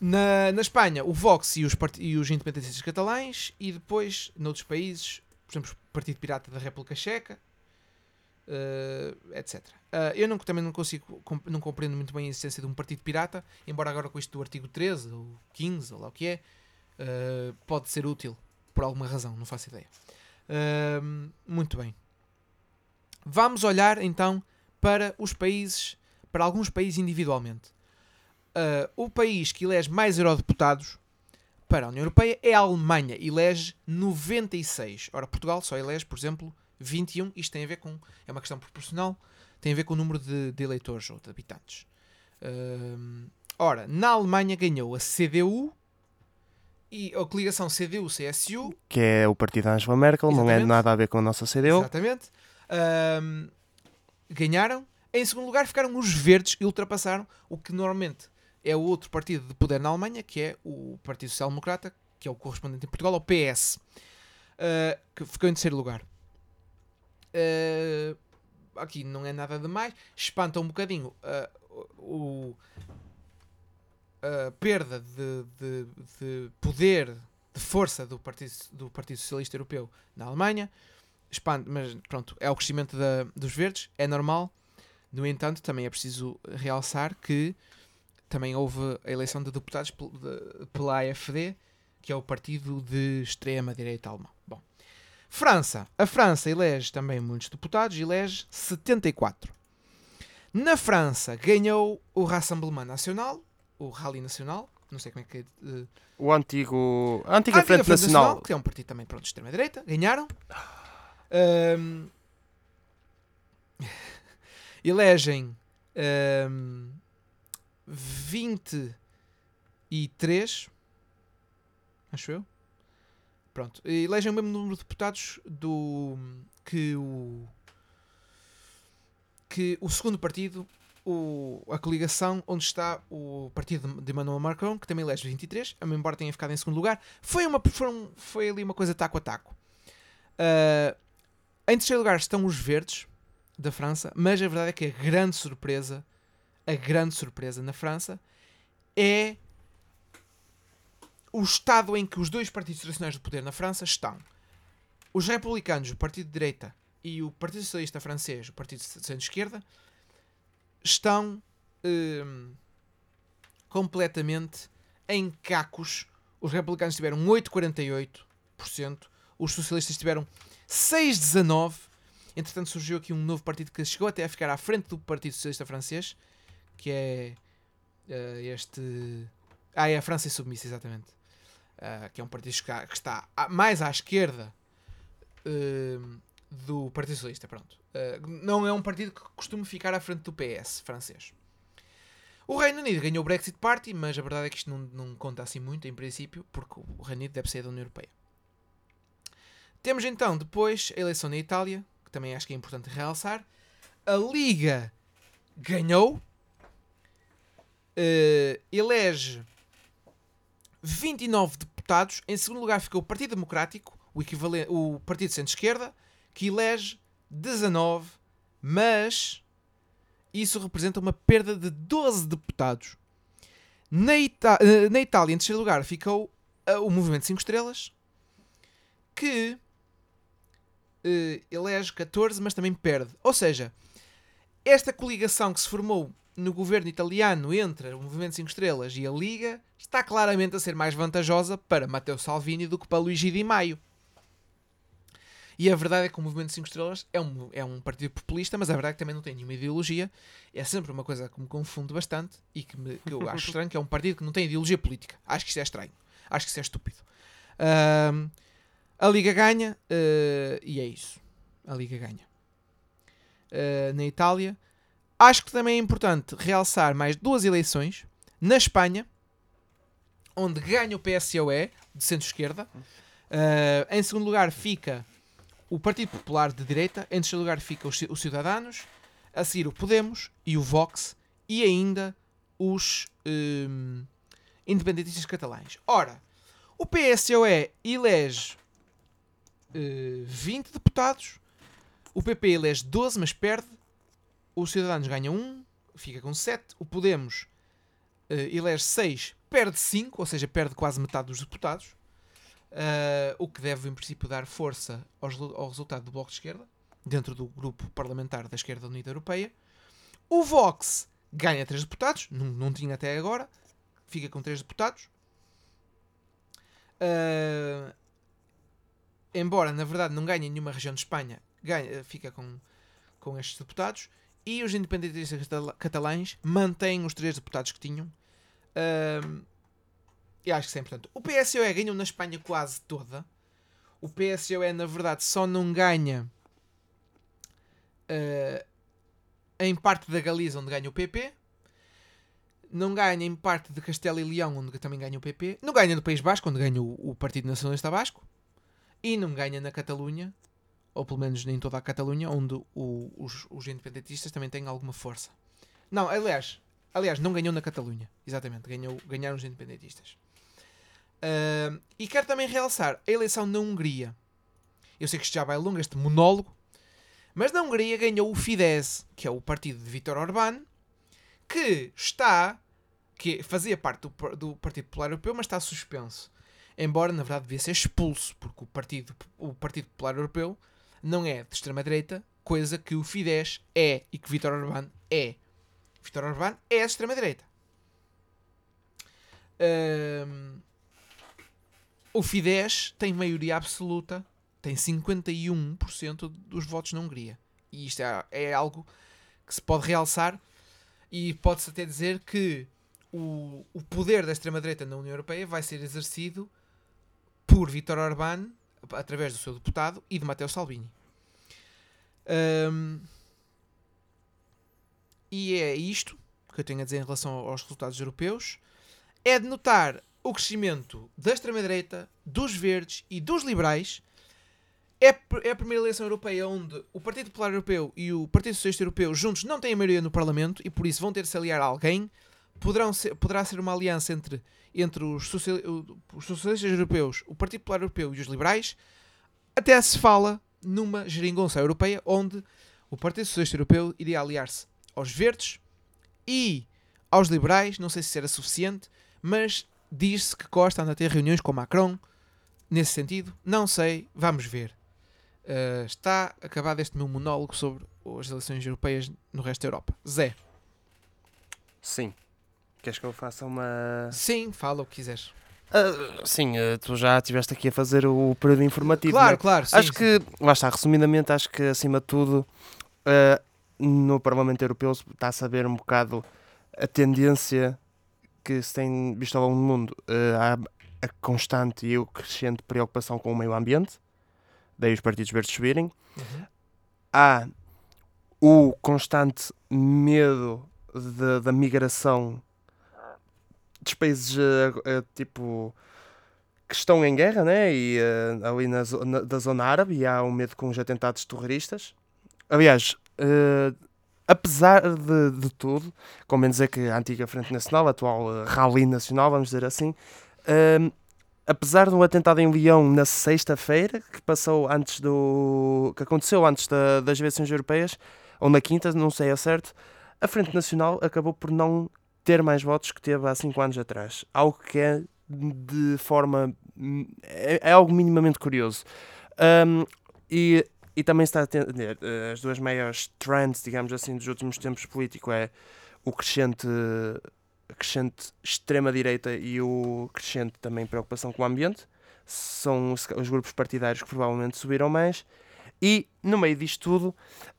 Na, na Espanha, o Vox e os, e os independentistas catalães, e depois, noutros países, por exemplo, o Partido Pirata da República Checa, eh, etc. Ah, eu não, também não consigo, com- não compreendo muito bem a existência de um partido pirata, embora agora com isto do artigo 13 ou 15, ou lá o que é, eh, pode ser útil por alguma razão, não faço ideia. Muito bem. Vamos olhar então para os países, para alguns países individualmente. Ah, o país que elege mais eurodeputados para a União Europeia é a Alemanha, elege 96. Ora, Portugal só elege, por exemplo, 21. Isto tem a ver com. É uma questão proporcional, tem a ver com o número de, de eleitores ou de habitantes. Ahm, ora, na Alemanha ganhou a CDU e a coligação CDU-CSU. Que é o partido da Angela Merkel, não é Exatamente. nada a ver com a nossa CDU. Exatamente. Ahm, ganharam. Em segundo lugar ficaram os verdes e ultrapassaram o que normalmente é o outro partido de poder na Alemanha, que é o Partido Social Democrata, que é o correspondente em Portugal, ao PS, ah, que ficou em terceiro lugar. Ah, aqui não é nada demais. Espanta um bocadinho ah, o, a perda de, de- de poder, de força do Partido, do Partido Socialista Europeu na Alemanha expande, mas pronto, é o crescimento da- dos verdes, é normal. No entanto, também é preciso realçar que também houve a eleição de deputados pel- de- pela AFD, que é o partido de extrema-direita alemão. Bom, França. A França elege também muitos deputados, elege 74. Na França ganhou o Rassemblement National, o Rally Nacional, não sei como é que é. O antigo. A antiga, a Frente, Antiga Nacional. que é um partido também pronto, de extrema-direita, ganharam. Ahm, elegem ahm, 23, acho eu. Pronto, elegem o mesmo número de deputados do que o que o segundo partido, o, a coligação onde está o partido de Emmanuel Macron, que também elege 23, embora tenha ficado em segundo lugar. Foi, uma, foram- foi ali uma coisa taco a taco. Ah, em terceiro lugar estão os verdes da França, mas a verdade é que a grande surpresa, a grande surpresa na França é o estado em que os dois partidos tradicionais do poder na França estão. Os republicanos, o partido de direita, e o Partido Socialista Francês, o Partido de Centro-Esquerda, estão hum, completamente em cacos. Os republicanos tiveram 8,48%, os socialistas tiveram 6,19%. Entretanto, surgiu aqui um novo partido que chegou até a ficar à frente do Partido Socialista Francês, que é uh, este. Ah, é a França Submissa, exatamente. Uh, que é um partido que está mais à esquerda uh, do Partido Socialista. Pronto. não é um partido que costuma ficar à frente do PS francês. O Reino Unido ganhou o Brexit Party, mas a verdade é que isto não, não conta assim muito, em princípio, porque o Reino Unido deve sair da União Europeia. Temos então depois a eleição na Itália, que também acho que é importante realçar. A Liga ganhou, uh, elege 29 deputados. Em segundo lugar ficou o Partido Democrático, o, equivalente, o Partido Centro-Esquerda, que elege 19, mas isso representa uma perda de 12 deputados. Na, Ita uh, na Itália, em terceiro lugar, ficou uh, o Movimento 5 Estrelas, que elege 14, mas também perde. Ou seja, esta coligação que se formou no governo italiano entre o Movimento 5 Estrelas e a Liga está claramente a ser mais vantajosa para Matteo Salvini do que para Luigi Di Maio. E a verdade é que o Movimento 5 Estrelas é um, é um partido populista, mas a verdade é que também não tem nenhuma ideologia. É sempre uma coisa que me confunde bastante e que, me, que eu acho estranho, que é um partido que não tem ideologia política. Acho que isso é estranho. Acho que isso é estúpido. Uh, a Liga ganha uh, e é isso. A Liga ganha. Uh, na Itália, Acho que também é importante realçar mais duas eleições na Espanha, onde ganha o PSOE, de centro-esquerda. Uh, em segundo lugar fica o Partido Popular de Direita. Em terceiro lugar fica os, os Cidadanos. A seguir o Podemos e o Vox. E ainda os um, independentistas catalães. Ora, o PSOE elege uh, 20 deputados. O PP elege 12, mas perde os Cidadanos ganham 1, fica com 7. O Podemos uh, elege 6, perde 5, ou seja, perde quase metade dos deputados. Uh, o que deve, em princípio, dar força aos, ao resultado do Bloco de Esquerda, dentro do grupo parlamentar da Esquerda Unida Europeia. O Vox ganha 3 deputados, não, não tinha até agora, fica com 3 deputados. Embora, na verdade, não ganhe nenhuma região de Espanha, ganha, fica com, com estes deputados e os independentistas catalães mantêm os três deputados que tinham. Um, e acho que isso é importante. O PSOE ganhou na Espanha quase toda. O PSOE, na verdade, só não ganha uh, em parte da Galiza, onde ganha o PP. Não ganha em parte de Castelo e Leão, onde também ganha o PP. Não ganha no País Basco, onde ganha o, o Partido Nacionalista Basco. E não ganha na Catalunha, ou pelo menos nem toda a Catalunha, onde o, os, os, independentistas também têm alguma força. Não, aliás, aliás, não ganhou na Catalunha, exatamente, ganhou, ganharam os independentistas. Uh, e quero também realçar a eleição na Hungria. Eu sei que isto já vai longo, este monólogo, mas na Hungria ganhou o Fidesz, que é o partido de Viktor Orbán, que está, que fazia parte do, do Partido Popular Europeu, mas está suspenso. Embora, na verdade, devia ser expulso, porque o Partido, o Partido Popular Europeu não é de extrema-direita, coisa que o Fidesz é e que Vítor Orbán é. Vítor Orbán é de extrema-direita. Um, o Fidesz tem maioria absoluta, tem 51% dos votos na Hungria. E isto é, é algo que se pode realçar e pode-se até dizer que o, o poder da extrema-direita na União Europeia vai ser exercido por Vítor Orbán através do seu deputado e de Matteo Salvini. Um, e é isto que eu tenho a dizer em relação aos resultados europeus. É de notar o crescimento da extrema-direita, dos verdes e dos liberais. É, é a primeira eleição europeia onde o Partido Popular Europeu e o Partido Socialista Europeu juntos não têm a maioria no Parlamento e por isso vão ter de se aliar a alguém. Poderão ser, poderá ser uma aliança entre, entre os, social, os socialistas europeus, o Partido Popular Europeu e os liberais. Até se fala numa geringonça europeia onde o Partido Socialista Europeu iria aliar-se aos verdes e aos liberais. Não sei se será suficiente, mas diz-se que Costa anda a ter reuniões com Macron nesse sentido. Não sei, vamos ver. Uh, está acabado este meu monólogo sobre as eleições europeias no resto da Europa. Zé. Sim. Queres que eu faça uma. Sim, fala o que quiseres. Uh, sim, uh, tu já estiveste aqui a fazer o período informativo. Claro, né? claro. Sim, acho sim. que, lá está, resumidamente, acho que acima de tudo, uh, no Parlamento Europeu está a saber um bocado a tendência que se tem visto ao longo do mundo. Há a constante e o crescente preocupação com o meio ambiente, daí os partidos verdes subirem. Uhum. Há o constante medo de- da migração dos países eh, eh, tipo que estão em guerra, né? E eh, ali na, na- da zona árabe e há um medo com os atentados terroristas. Aliás, apesar de, de tudo, convém dizer que a antiga Frente Nacional, a atual eh, Rally Nacional, vamos dizer assim, apesar de um atentado em Lyon na sexta-feira, que passou antes do. que aconteceu antes da- das eleições europeias, ou na quinta, não sei a certo, a Frente Nacional acabou por não ter mais votos que teve há cinco anos atrás. Algo que é de forma. é, é algo minimamente curioso. Um, e, e também está a entender eh, as duas maiores trends, digamos assim, dos últimos tempos políticos é o crescente, crescente extrema-direita e o crescente também preocupação com o ambiente. São os, os grupos partidários que provavelmente subiram mais. E no meio disto tudo,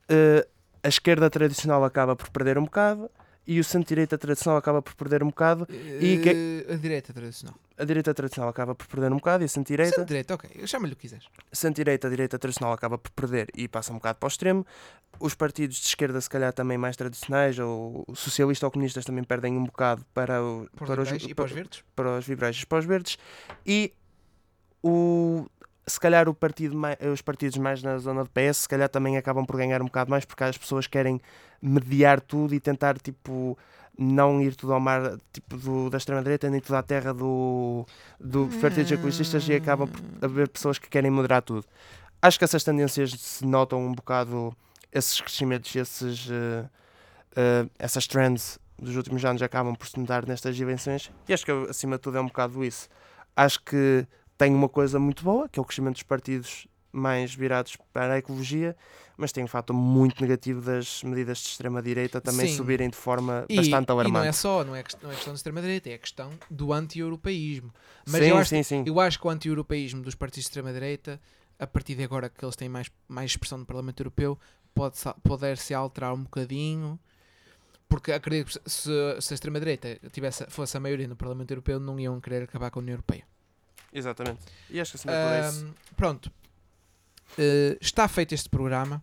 eh, a esquerda tradicional acaba por perder um bocado e o centro-direita tradicional acaba por perder um bocado. E que- Eh, A direita tradicional. A direita tradicional acaba por perder um bocado e a centro-direita. Centro-direita, ok. Chama-lhe o que quiseres. centro-direita, a direita tradicional acaba por perder e passa um bocado para o extremo. Os partidos de esquerda, se calhar, também mais tradicionais, ou socialistas ou comunistas, também perdem um bocado para, o, Para os para, os, liberais e para os verdes. para os liberais e para os verdes. E o, se calhar partido os partidos mais na zona de PS, se calhar também acabam por ganhar um bocado mais, porque as pessoas querem mediar tudo e tentar, tipo, não ir tudo ao mar tipo, do, da extrema-direita, nem tudo à terra do, do partidos ecologistas e acaba por haver pessoas que querem moderar tudo. Acho que essas tendências se notam um bocado, esses crescimentos, esses, eh, eh, essas trends dos últimos anos acabam por se notar nestas eleições e acho que acima de tudo é um bocado isso. Acho que tem uma coisa muito boa, que é o crescimento dos partidos mais virados para a ecologia, mas tem um fator muito negativo das medidas de extrema-direita também Sim. subirem de forma E, bastante e não alarmante. é só, não é, não é questão de extrema-direita, é a questão do anti-europeísmo. Mas sim, eu acho sim, sim. Eu acho que o anti-europeísmo dos partidos de extrema-direita, a partir de agora que eles têm mais, mais expressão no Parlamento Europeu, pode poder-se alterar um bocadinho. Porque acredito que se, se a extrema-direita fosse a maioria no Parlamento Europeu, não iam querer acabar com a União Europeia. Exatamente. E acho que acima de tudo é isso. Pronto. Eh, está feito este programa.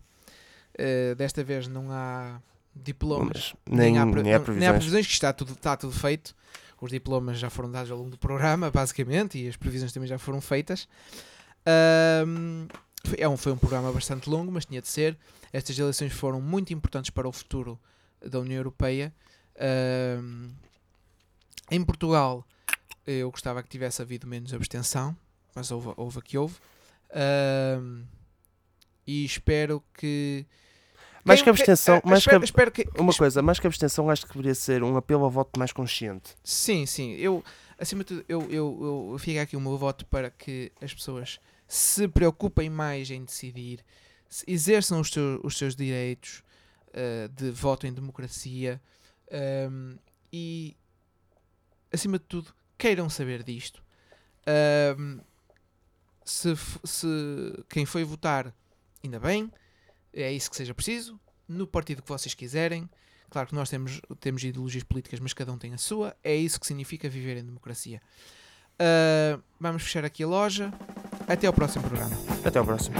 Eh, desta vez não há diplomas. Mas nem, há, pre- nem há não- nem há previsões. que está tudo, está tudo feito. Os diplomas já foram dados ao longo do programa, basicamente, e as previsões também já foram feitas. Foi, é um, foi um programa bastante longo, mas tinha de ser. Estas eleições foram muito importantes para o futuro da União Europeia. Ahm, em Portugal, eu gostava que tivesse havido menos abstenção, mas houve, houve a que houve. Ahm, e espero que. Mais que abstenção, que- mais que espero, ab- espero que, Uma coisa, mais que abstenção, acho que deveria ser um apelo ao voto mais consciente. Sim, sim. Eu, acima de tudo, eu, eu, eu fico aqui o meu voto para que as pessoas se preocupem mais em decidir, exerçam os, seus os seus direitos eh, de voto em democracia ehm, e, acima de tudo, queiram saber disto. Ehm, se, se quem foi votar, ainda bem, é isso que seja preciso, no partido que vocês quiserem. Claro que nós temos, temos ideologias políticas, mas cada um tem a sua. É isso que significa viver em democracia. Ah, vamos fechar aqui a loja. Até ao próximo programa. Até ao próximo.